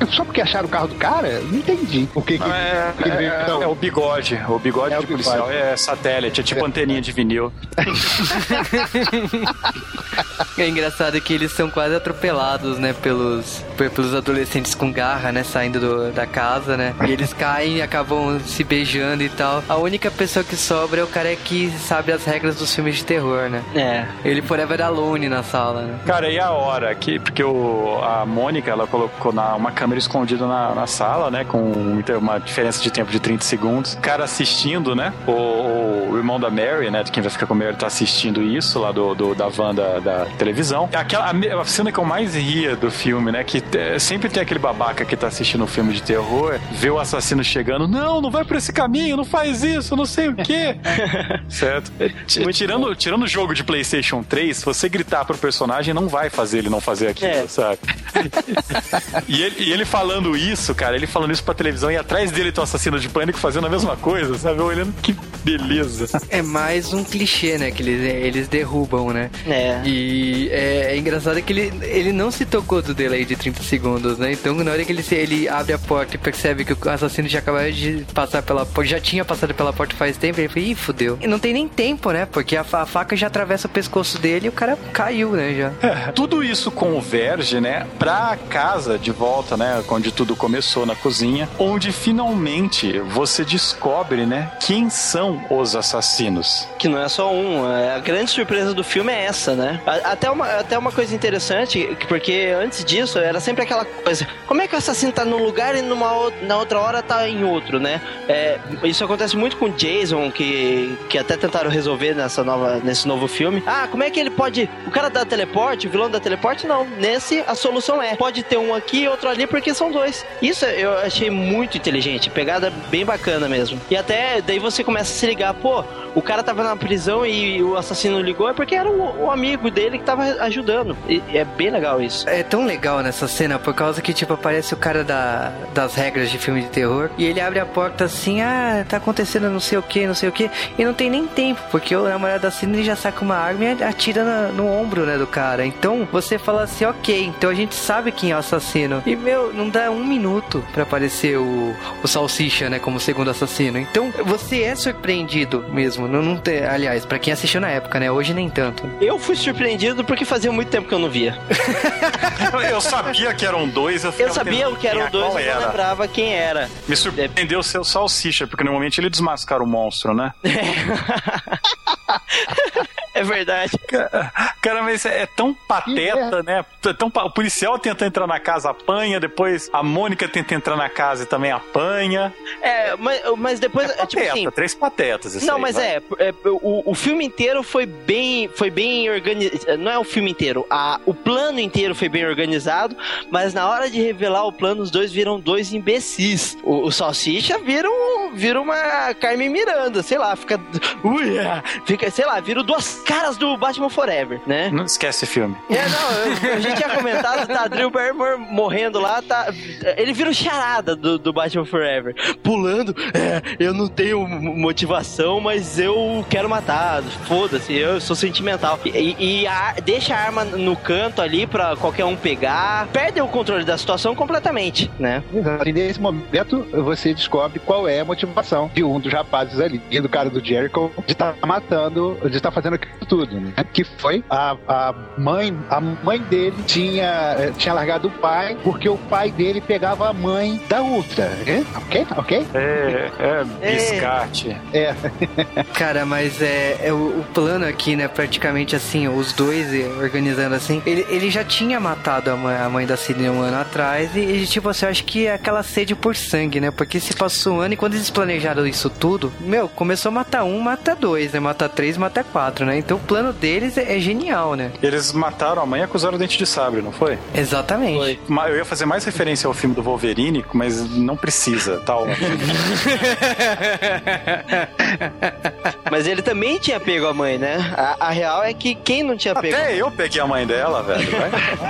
só porque acharam o carro do cara? Não entendi o que, que, É, que é, veio, é, então. é o bigode. O bigode É o de policial bigode. é satélite, é tipo anteninha de vinil. *laughs* É engraçado que eles são quase atropelados, né, pelos, pe- pelos adolescentes com garra, né, saindo do- da casa, né? E eles caem e acabam se beijando e tal. A única pessoa que sobra é o cara que sabe as regras dos filmes de terror, né? É. Ele forever alone na sala, né? Cara, e a hora? Que, porque o, a Mônica, ela colocou na, uma câmera escondida na, na sala, né? Com uma diferença de tempo de 30 segundos. O cara assistindo, né? O, o irmão da Mary, né? De quem vai ficar com a Mary, tá assistindo isso lá do, do- da van da, da televisão. Aquela, a, a cena que eu mais ria do filme, né? Que é, sempre tem aquele babaca que tá assistindo um filme de terror, vê o assassino chegando, não, não vai por esse caminho, não faz isso, não sei o quê. *laughs* certo? É, ti- tirando, tirando o jogo de PlayStation 3, se você gritar pro personagem, não vai fazer ele não fazer aquilo, É. sabe? *laughs* e, ele, e ele falando isso, cara, ele falando isso pra televisão e atrás dele tem o assassino de pânico fazendo a mesma coisa, sabe? Eu olhando, que beleza. É mais um clichê, né? Que eles, eles derrubam, né? É. E é, é engraçado que ele, ele não se tocou do delay de 30 segundos, né? Então na hora que ele, ele abre a porta e percebe que o assassino já acabou de passar pela porta, já tinha passado pela porta faz tempo, ele fala, ih, fudeu. E não tem nem tempo, né? Porque a, a faca já atravessa o pescoço dele e o cara caiu, né? Já. Tudo isso converge, né, pra casa de volta, né, onde tudo começou na cozinha, onde finalmente você descobre, né, quem são os assassinos. Que não é só um. é, A grande surpresa do filme é essa, né? Até uma, até uma coisa interessante, que- porque antes disso era sempre aquela coisa: como é que o assassino tá num lugar e numa na outra hora tá em outro, né? É, isso acontece muito com Jason, que, que até tentaram resolver nessa nova, nesse novo filme. Ah, como é que ele pode. O cara dá teleporte, o vilão dá teleporte? Não. Nesse, a solução é: pode ter um aqui e outro ali, porque são dois. Isso eu achei muito inteligente, pegada bem bacana mesmo. E até daí você começa a se ligar, pô, o cara tava na prisão e o assassino ligou, é porque era o, o amigo dele que tava ajudando. E, é bem legal isso. É tão legal nessa cena por causa que, tipo, aparece o cara da, das regras de filme de terror e ele abre a porta assim, ah, tá acontecendo não sei o que, não sei o que, e não tem nem tempo, porque o namorado da Cindy já saca uma arma e atira no ombro, né, do cara. Então você fala assim, ok, então a gente sabe quem é o assassino. E, meu, não dá um minuto pra aparecer o, o Salsicha, né, como segundo assassino. Então você é surpreendido mesmo. Não, não tem, aliás, pra quem assistiu na época, né, hoje nem tanto. Eu fui surpreendido porque fazia muito tempo que eu não via. *laughs* Eu sabia que eram dois, eu, Eu sabia tentando que eram dois, mas não era. lembrava quem era. Me surpreendeu o seu salsicha, porque normalmente ele desmascara o monstro, né? É *laughs* *laughs* verdade. Cara, mas é, é tão pateta, né? É Tão, o policial tenta entrar na casa, apanha, depois a Mônica tenta entrar na casa e também apanha. É, mas, mas depois, é, tipo Pateta, assim, três patetas. Não, aí, mas é, é, o, o filme inteiro foi bem, foi bem organizado. Não é o filme inteiro, a, o plano inteiro foi bem organizado, mas na hora de revelar o plano, os dois viram dois imbecis. O, o Salsicha vira, um, vira uma Carmen Miranda, sei lá, fica, ui, ah, fica, sei lá, vira duas caras do Batman Forever, né? Não esquece esse filme. É, não, eu, a gente tinha comentado, tá, Drew Barrymore morrendo lá, tá, ele vira o charada do, do Batman Forever, pulando, é, eu não tenho mo- motivação, mas eu quero matar, foda-se, eu sou sentimental. E, e a- deixa a arma no canto ali pra qualquer um pegar, perde o controle da situação completamente, né? Exato. E nesse momento você descobre qual é a motivação de um dos rapazes ali, do cara do Jericho, de estar matando, de estar fazendo aquilo tudo, né? Que foi a, a mãe, a mãe dele tinha, eh, tinha largado o pai porque o pai dele pegava a mãe da outra, né? Ok? Ok? É, é biscate. É. *laughs* Cara, mas é, é o, o plano aqui, né? Praticamente assim, os dois organizando assim. Ele, ele já tinha matado a mãe, a mãe da Sidney um ano atrás. E, e, tipo, assim, eu acho que é aquela sede por sangue, né? Porque se passou um ano e quando eles planejaram isso tudo, meu, começou a matar um, mata dois, né? Mata três, mata quatro, né? Então o plano deles é, é genial, né? Eles mataram a mãe e acusaram o dente de sabre, não foi? Exatamente. Foi. Eu ia fazer mais referência ao filme do Wolverine, mas não precisa, tá? tal. *laughs* Mas ele também tinha pego a mãe, né? A, a real é que quem não tinha pego Até eu peguei a mãe dela, velho.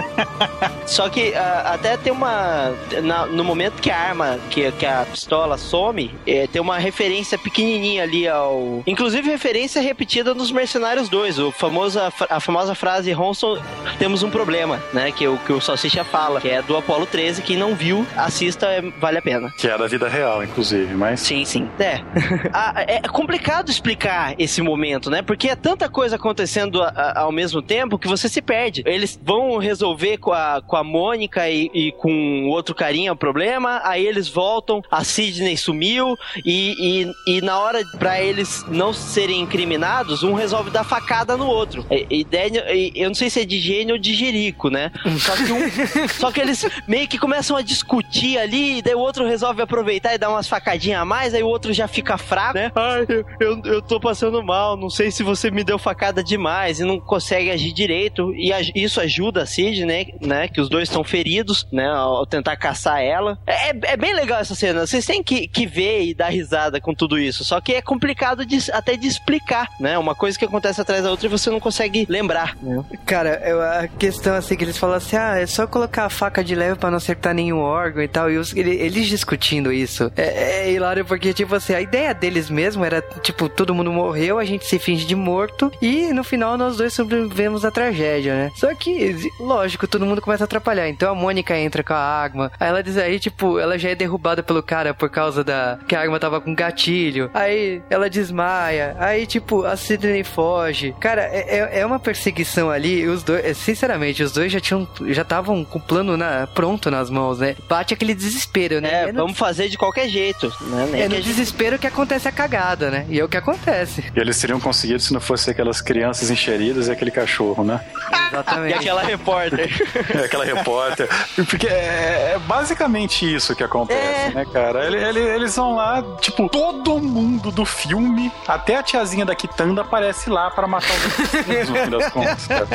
*laughs* Só que ah, até tem uma. na- no momento que a arma, que, que a pistola some, é, tem uma referência pequenininha ali ao. Inclusive referência repetida nos Mercenários 2, o famoso, a, fa- a famosa frase Ronson, temos um problema, né? Que o que o Salsicha fala, que é do Apollo 13. Quem não viu, assista, é, vale a pena. Que é da vida real, inclusive, mas. Sim, sim. É. *laughs* Ah, é complicado explicar esse momento, né? Porque é tanta coisa acontecendo a, a, ao mesmo tempo que você se perde. Eles vão resolver com a, com a Mônica e, e com outro carinha o problema, aí eles voltam, a Sidney sumiu e, e, e na hora para eles não serem incriminados, um resolve dar facada no outro. E, e, eu não sei se é de gênio ou de jerico, né? Só que, um, *laughs* só que eles meio que começam a discutir ali, e daí o outro resolve aproveitar e dar umas facadinhas a mais, aí o outro já fica fraco, né? Ai, eu, eu, eu tô passando mal, não sei se você me deu facada demais e não consegue agir direito. E a, isso ajuda a Sidney, né? Que os dois estão feridos, né? Ao tentar caçar ela. É, é, é bem legal essa cena. Vocês têm que, que ver e dar risada com tudo isso. Só que é complicado de, até de explicar, né? Uma coisa que acontece atrás da outra e você não consegue lembrar. Né? Cara, eu, a questão assim que eles falam assim, ah, é só colocar a faca de leve para não acertar nenhum órgão e tal. E os, eles discutindo isso. É, é hilário porque, tipo assim, a ideia deles mesmo era, tipo, todo mundo morreu, a gente se finge de morto e no final nós dois sobrevivemos a tragédia, né? Só que, lógico, todo mundo começa a atrapalhar. Então a Mônica entra com a Agma. Aí ela diz aí, tipo, ela já é derrubada pelo cara por causa da. que a Agma tava com gatilho. Aí ela desmaia. Aí, tipo, a Sidney foge. Cara, é, é, é uma perseguição ali. Os dois, é, sinceramente, os dois já tinham. já estavam com o plano na, pronto nas mãos, né? Bate aquele desespero, né? É, é vamos fazer de qualquer jeito, né? é no desespero que acontece a cagada, né? E é o que acontece. E eles teriam conseguido se não fosse aquelas crianças encheridas e aquele cachorro, né? Exatamente. *laughs* e aquela repórter. *laughs* é, aquela repórter. Porque é, é, basicamente isso que acontece, é. né, cara? Eles, eles vão lá, tipo, todo mundo do filme, até a tiazinha da Kitanda aparece lá para matar os *laughs* no fim das contas, cara.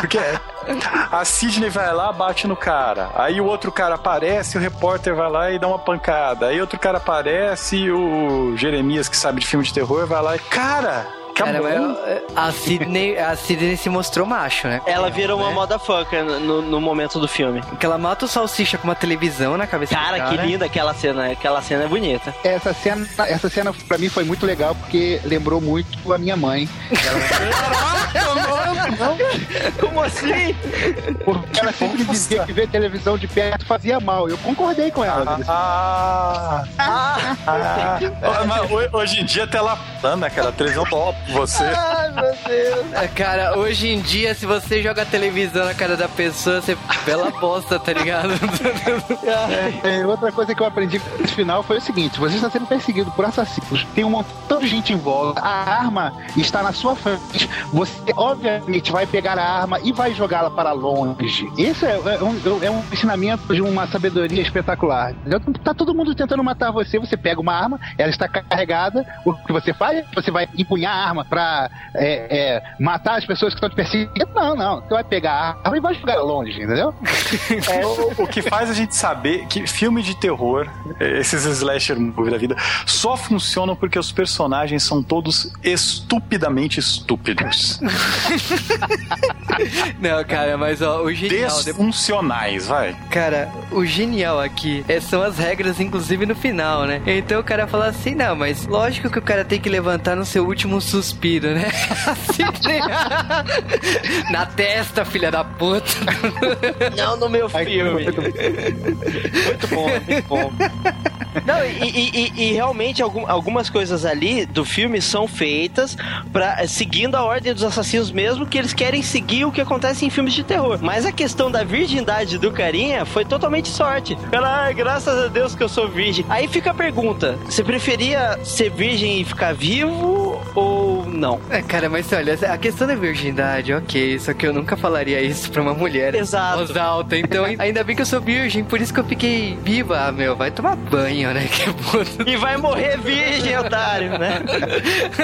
Porque a Sidney vai lá, bate no cara. Aí o outro cara aparece, o repórter vai lá e dá uma pancada. Aí outro cara aparece, o Jeremias, que sabe de filme de terror, vai lá e. Cara, Cara, a Sidney, a Sidney se mostrou macho, né? Ela vira uma né? motherfucker no, no momento do filme. Que ela mata o salsicha com uma televisão na cabeça cara, cara. que linda aquela cena. Aquela cena é bonita. Essa cena, essa cena pra mim foi muito legal porque lembrou muito a minha mãe. *laughs* Como assim? Porque ela sempre dizia que ver televisão de perto fazia mal. Eu concordei com ela. Ah, ah, ah, *laughs* ah. hoje em dia tela plana, cara, televisão top você. Ai, meu Deus. É, cara, hoje em dia, se você joga televisão na cara da pessoa, você bela bosta, tá ligado? É, é, outra coisa que eu aprendi nesse final foi o seguinte: você está sendo perseguido por assassinos, tem um montão de gente em volta, a arma está na sua frente, você obviamente vai pegar a arma e vai jogá-la para longe. Esse é, é, um, é um ensinamento de uma sabedoria espetacular. Tá todo mundo tentando matar você, você pega uma arma, ela está carregada, o que você faz? Você vai empunhar a arma pra é, é, matar as pessoas que estão te perseguindo. Não, não. Você vai pegar a arma e vai jogar longe, entendeu? É, o, o, que faz a gente saber que filme de terror, esses slasher movie da vida, só funcionam porque os personagens são todos estupidamente estúpidos. *laughs* não, cara, mas ó, o genial... Desfuncionais, vai. Cara, o genial aqui é, são as regras, inclusive no final, né? Então o cara fala assim, não, mas lógico que o cara tem que levantar no seu último suspiro, né? *laughs* Na testa, filha da puta. Não no meu filme. Muito bom, muito bom. Não, e, e, e, realmente algumas coisas ali do filme são feitas para seguindo a ordem dos assassinos mesmo, que eles querem seguir o que acontece em filmes de terror. Mas a questão da virgindade do carinha foi totalmente sorte. Ela, graças a Deus que eu sou virgem. Aí fica a pergunta: você preferia ser virgem e ficar vivo ou não? É, cara, mas olha, a questão da virgindade, ok, só que eu nunca falaria isso pra uma mulher. Exato. Voz alta. Então, ainda bem que eu sou virgem, por isso que eu fiquei viva. Ah, meu, vai tomar banho, né? Que puto. E vai morrer virgem, otário, né?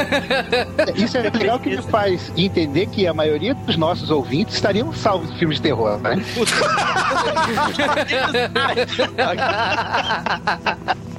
*laughs* Isso é legal que me faz entender que a maioria dos nossos ouvintes estariam salvos de filmes de terror, né? *laughs* *laughs*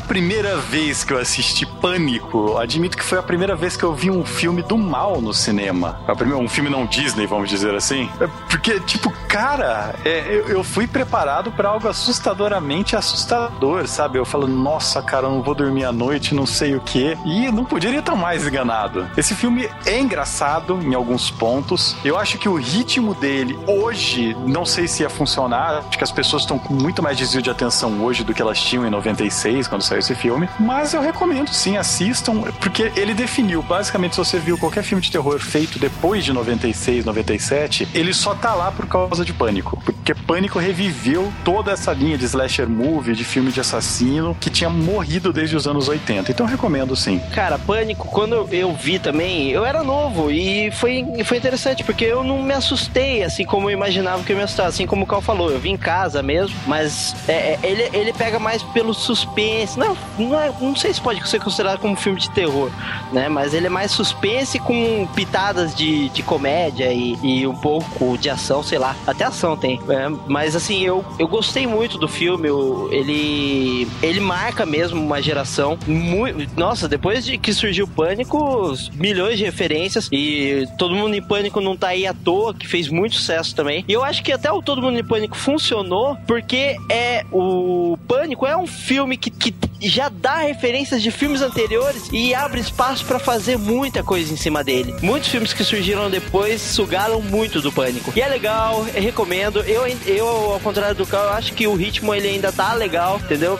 a primeira vez que eu assisti Pânico, admito que foi a primeira vez que eu vi um filme do mal no cinema. Um filme não Disney, vamos dizer assim. É porque, tipo, cara, é, eu, fui preparado para algo assustadoramente assustador, sabe? Eu falo, nossa, cara, eu não vou dormir à noite, não sei o que. E não poderia estar mais enganado. Esse filme é engraçado em alguns pontos. Eu acho que o ritmo dele hoje, não sei se ia funcionar. Acho que as pessoas estão com muito mais desvio de atenção hoje do que elas tinham em 96 quando saiu esse filme, mas eu recomendo sim, assistam, porque ele definiu, basicamente, se você viu qualquer filme de terror feito depois de 96, 97, ele só tá lá por causa de Pânico, porque Pânico reviveu toda essa linha de slasher movie, de filme de assassino, que tinha morrido desde os anos 80. Então recomendo sim. Cara, Pânico, quando eu vi também, eu era novo e foi, foi interessante, porque eu não me assustei assim como eu imaginava que eu me assustava, assim como o Cal falou, eu vim em casa mesmo, mas é, é ele, ele pega mais pelo suspense. Não, não, é, não sei se pode ser considerado como um filme de terror, né? Mas ele é mais suspense com pitadas de, de comédia e, e um pouco de ação, sei lá. Até ação tem. É, mas assim, eu, eu gostei muito do filme. Eu, ele, ele marca mesmo uma geração. Muito, nossa, depois de que surgiu o Pânico, milhões de referências. E Todo Mundo em Pânico não tá aí à toa, que fez muito sucesso também. E eu acho que até o Todo Mundo em Pânico funcionou porque é o Pânico é um filme que, que já dá referências de filmes anteriores e abre espaço para fazer muita coisa em cima dele. Muitos filmes que surgiram depois sugaram muito do pânico. E é legal, eu recomendo. Eu, eu ao contrário do Carl, acho que o ritmo ele ainda tá legal, entendeu?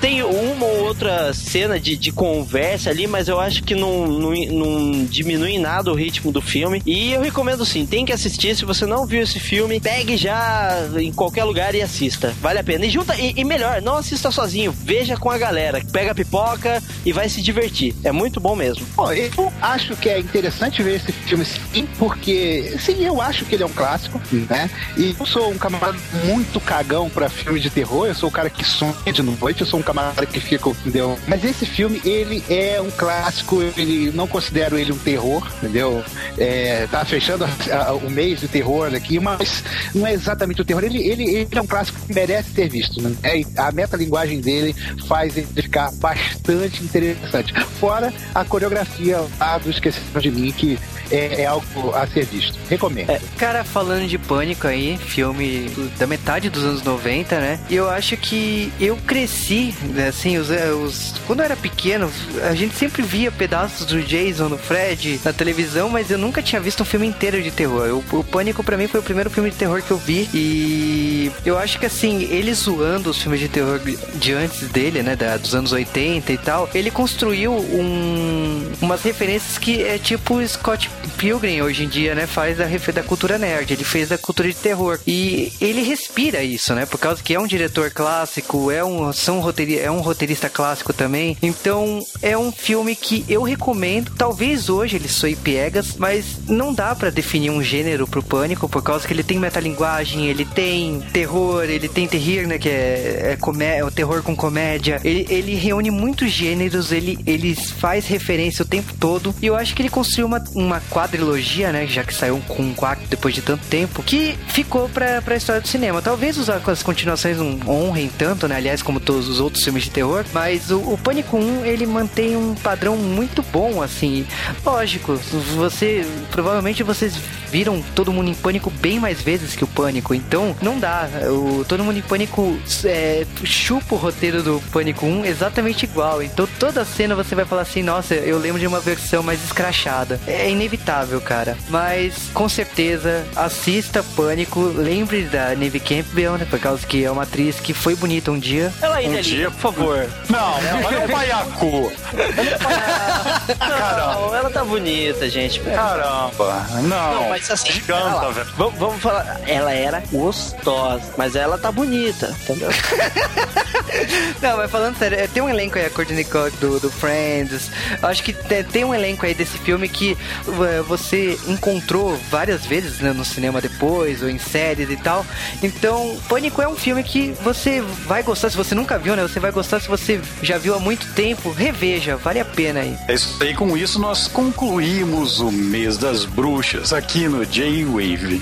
Tem uma ou outra cena de, de conversa ali, mas eu acho que não, não, não diminui nada o ritmo do filme. E eu recomendo sim, tem que assistir. Se você não viu esse filme, pegue já em qualquer lugar e assista. Vale a pena. E junta, e, e melhor, não assista sozinho, veja com a galera. Pega a pipoca e vai se divertir. É muito bom mesmo. Bom, eu acho que é interessante ver esse filme sim, porque sim, eu acho que ele é um clássico, né? E eu sou um camarada muito cagão pra filme de terror, eu sou o cara que sonha de noite, eu sou um camarada que fica, entendeu? Mas esse filme, ele é um clássico, ele não considero ele um terror, entendeu? É, tá fechando a, a, o mês de terror aqui, mas não é exatamente o terror, ele, ele, ele é um clássico que merece ser visto, né? É, a metalinguagem dele faz ele ficar bastante interessante. Fora a coreografia lá do Esqueceram de Mim, que é, é, algo a ser visto. Recomendo. É, cara, falando de Pânico aí, filme da metade dos anos 90, né? Eu acho que eu cresci, né, assim, os, os, quando eu era pequeno, a gente sempre via pedaços do Jason, do Fred na televisão, mas eu nunca tinha visto um filme inteiro de terror. O, o Pânico para mim foi o primeiro filme de terror que eu vi e eu acho que assim, ele zoando os filmes de terror de antes dele, né, da, dos anos 80 e tal, ele construiu um, umas referências que é tipo Scott Pilgrim hoje em dia, né, faz a da cultura nerd, ele fez a cultura de terror. E ele respira isso, né? Por causa que é um diretor clássico, é um, são roteiri é um roteirista clássico também. Então, é um filme que eu recomendo. Talvez hoje ele soe piegas, mas não dá para definir um gênero pro Pânico, por causa que ele tem metalinguagem, ele tem terror, ele tem terrir, né, que é, é, é o terror com comédia. Ele, ele reúne muitos gêneros, ele, ele faz referência o tempo todo. E eu acho que ele construiu uma, uma quadrilogia, né? Já que saiu com um quarto depois de tanto tempo, que ficou pra, pra história do cinema. Talvez os, as continuações não honrem tanto, né? Aliás, como todos os outros filmes de terror, mas o, o Pânico 1, ele mantém um padrão muito bom, assim. Lógico, você. Provavelmente vocês viram Todo Mundo em Pânico bem mais vezes que o Pânico, então não dá. O Todo Mundo em Pânico é, chupa o roteiro do Pânico 1 exatamente igual. Então toda cena você vai falar assim, nossa, eu lembro de uma versão mais escrachada. É inevitável cara. Mas com certeza assista Pânico, lembre da Neve Campbell, né? Por causa que é uma atriz que foi bonita um dia. Ela ainda um ali, dia, por favor. Não, olha o paiacu. *laughs* Caramba. ela tá bonita, gente. Caramba. Não. Não, mas assim, canta, velho. Vamos, vamos falar, ela era gostosa, mas ela tá bonita, entendeu? *laughs* *laughs* Não, mas falando sério, é, tem um elenco aí, a Courtney Cox do, do Friends. Acho que tem um elenco aí desse filme que você encontrou várias vezes né, no cinema depois, ou em séries e tal. Então, Pânico é um filme que você vai gostar, se você nunca viu, né? Você vai gostar se você já viu há muito tempo, reveja, vale a pena aí. É isso aí, com isso nós concluímos o mês das bruxas aqui no J-Wave.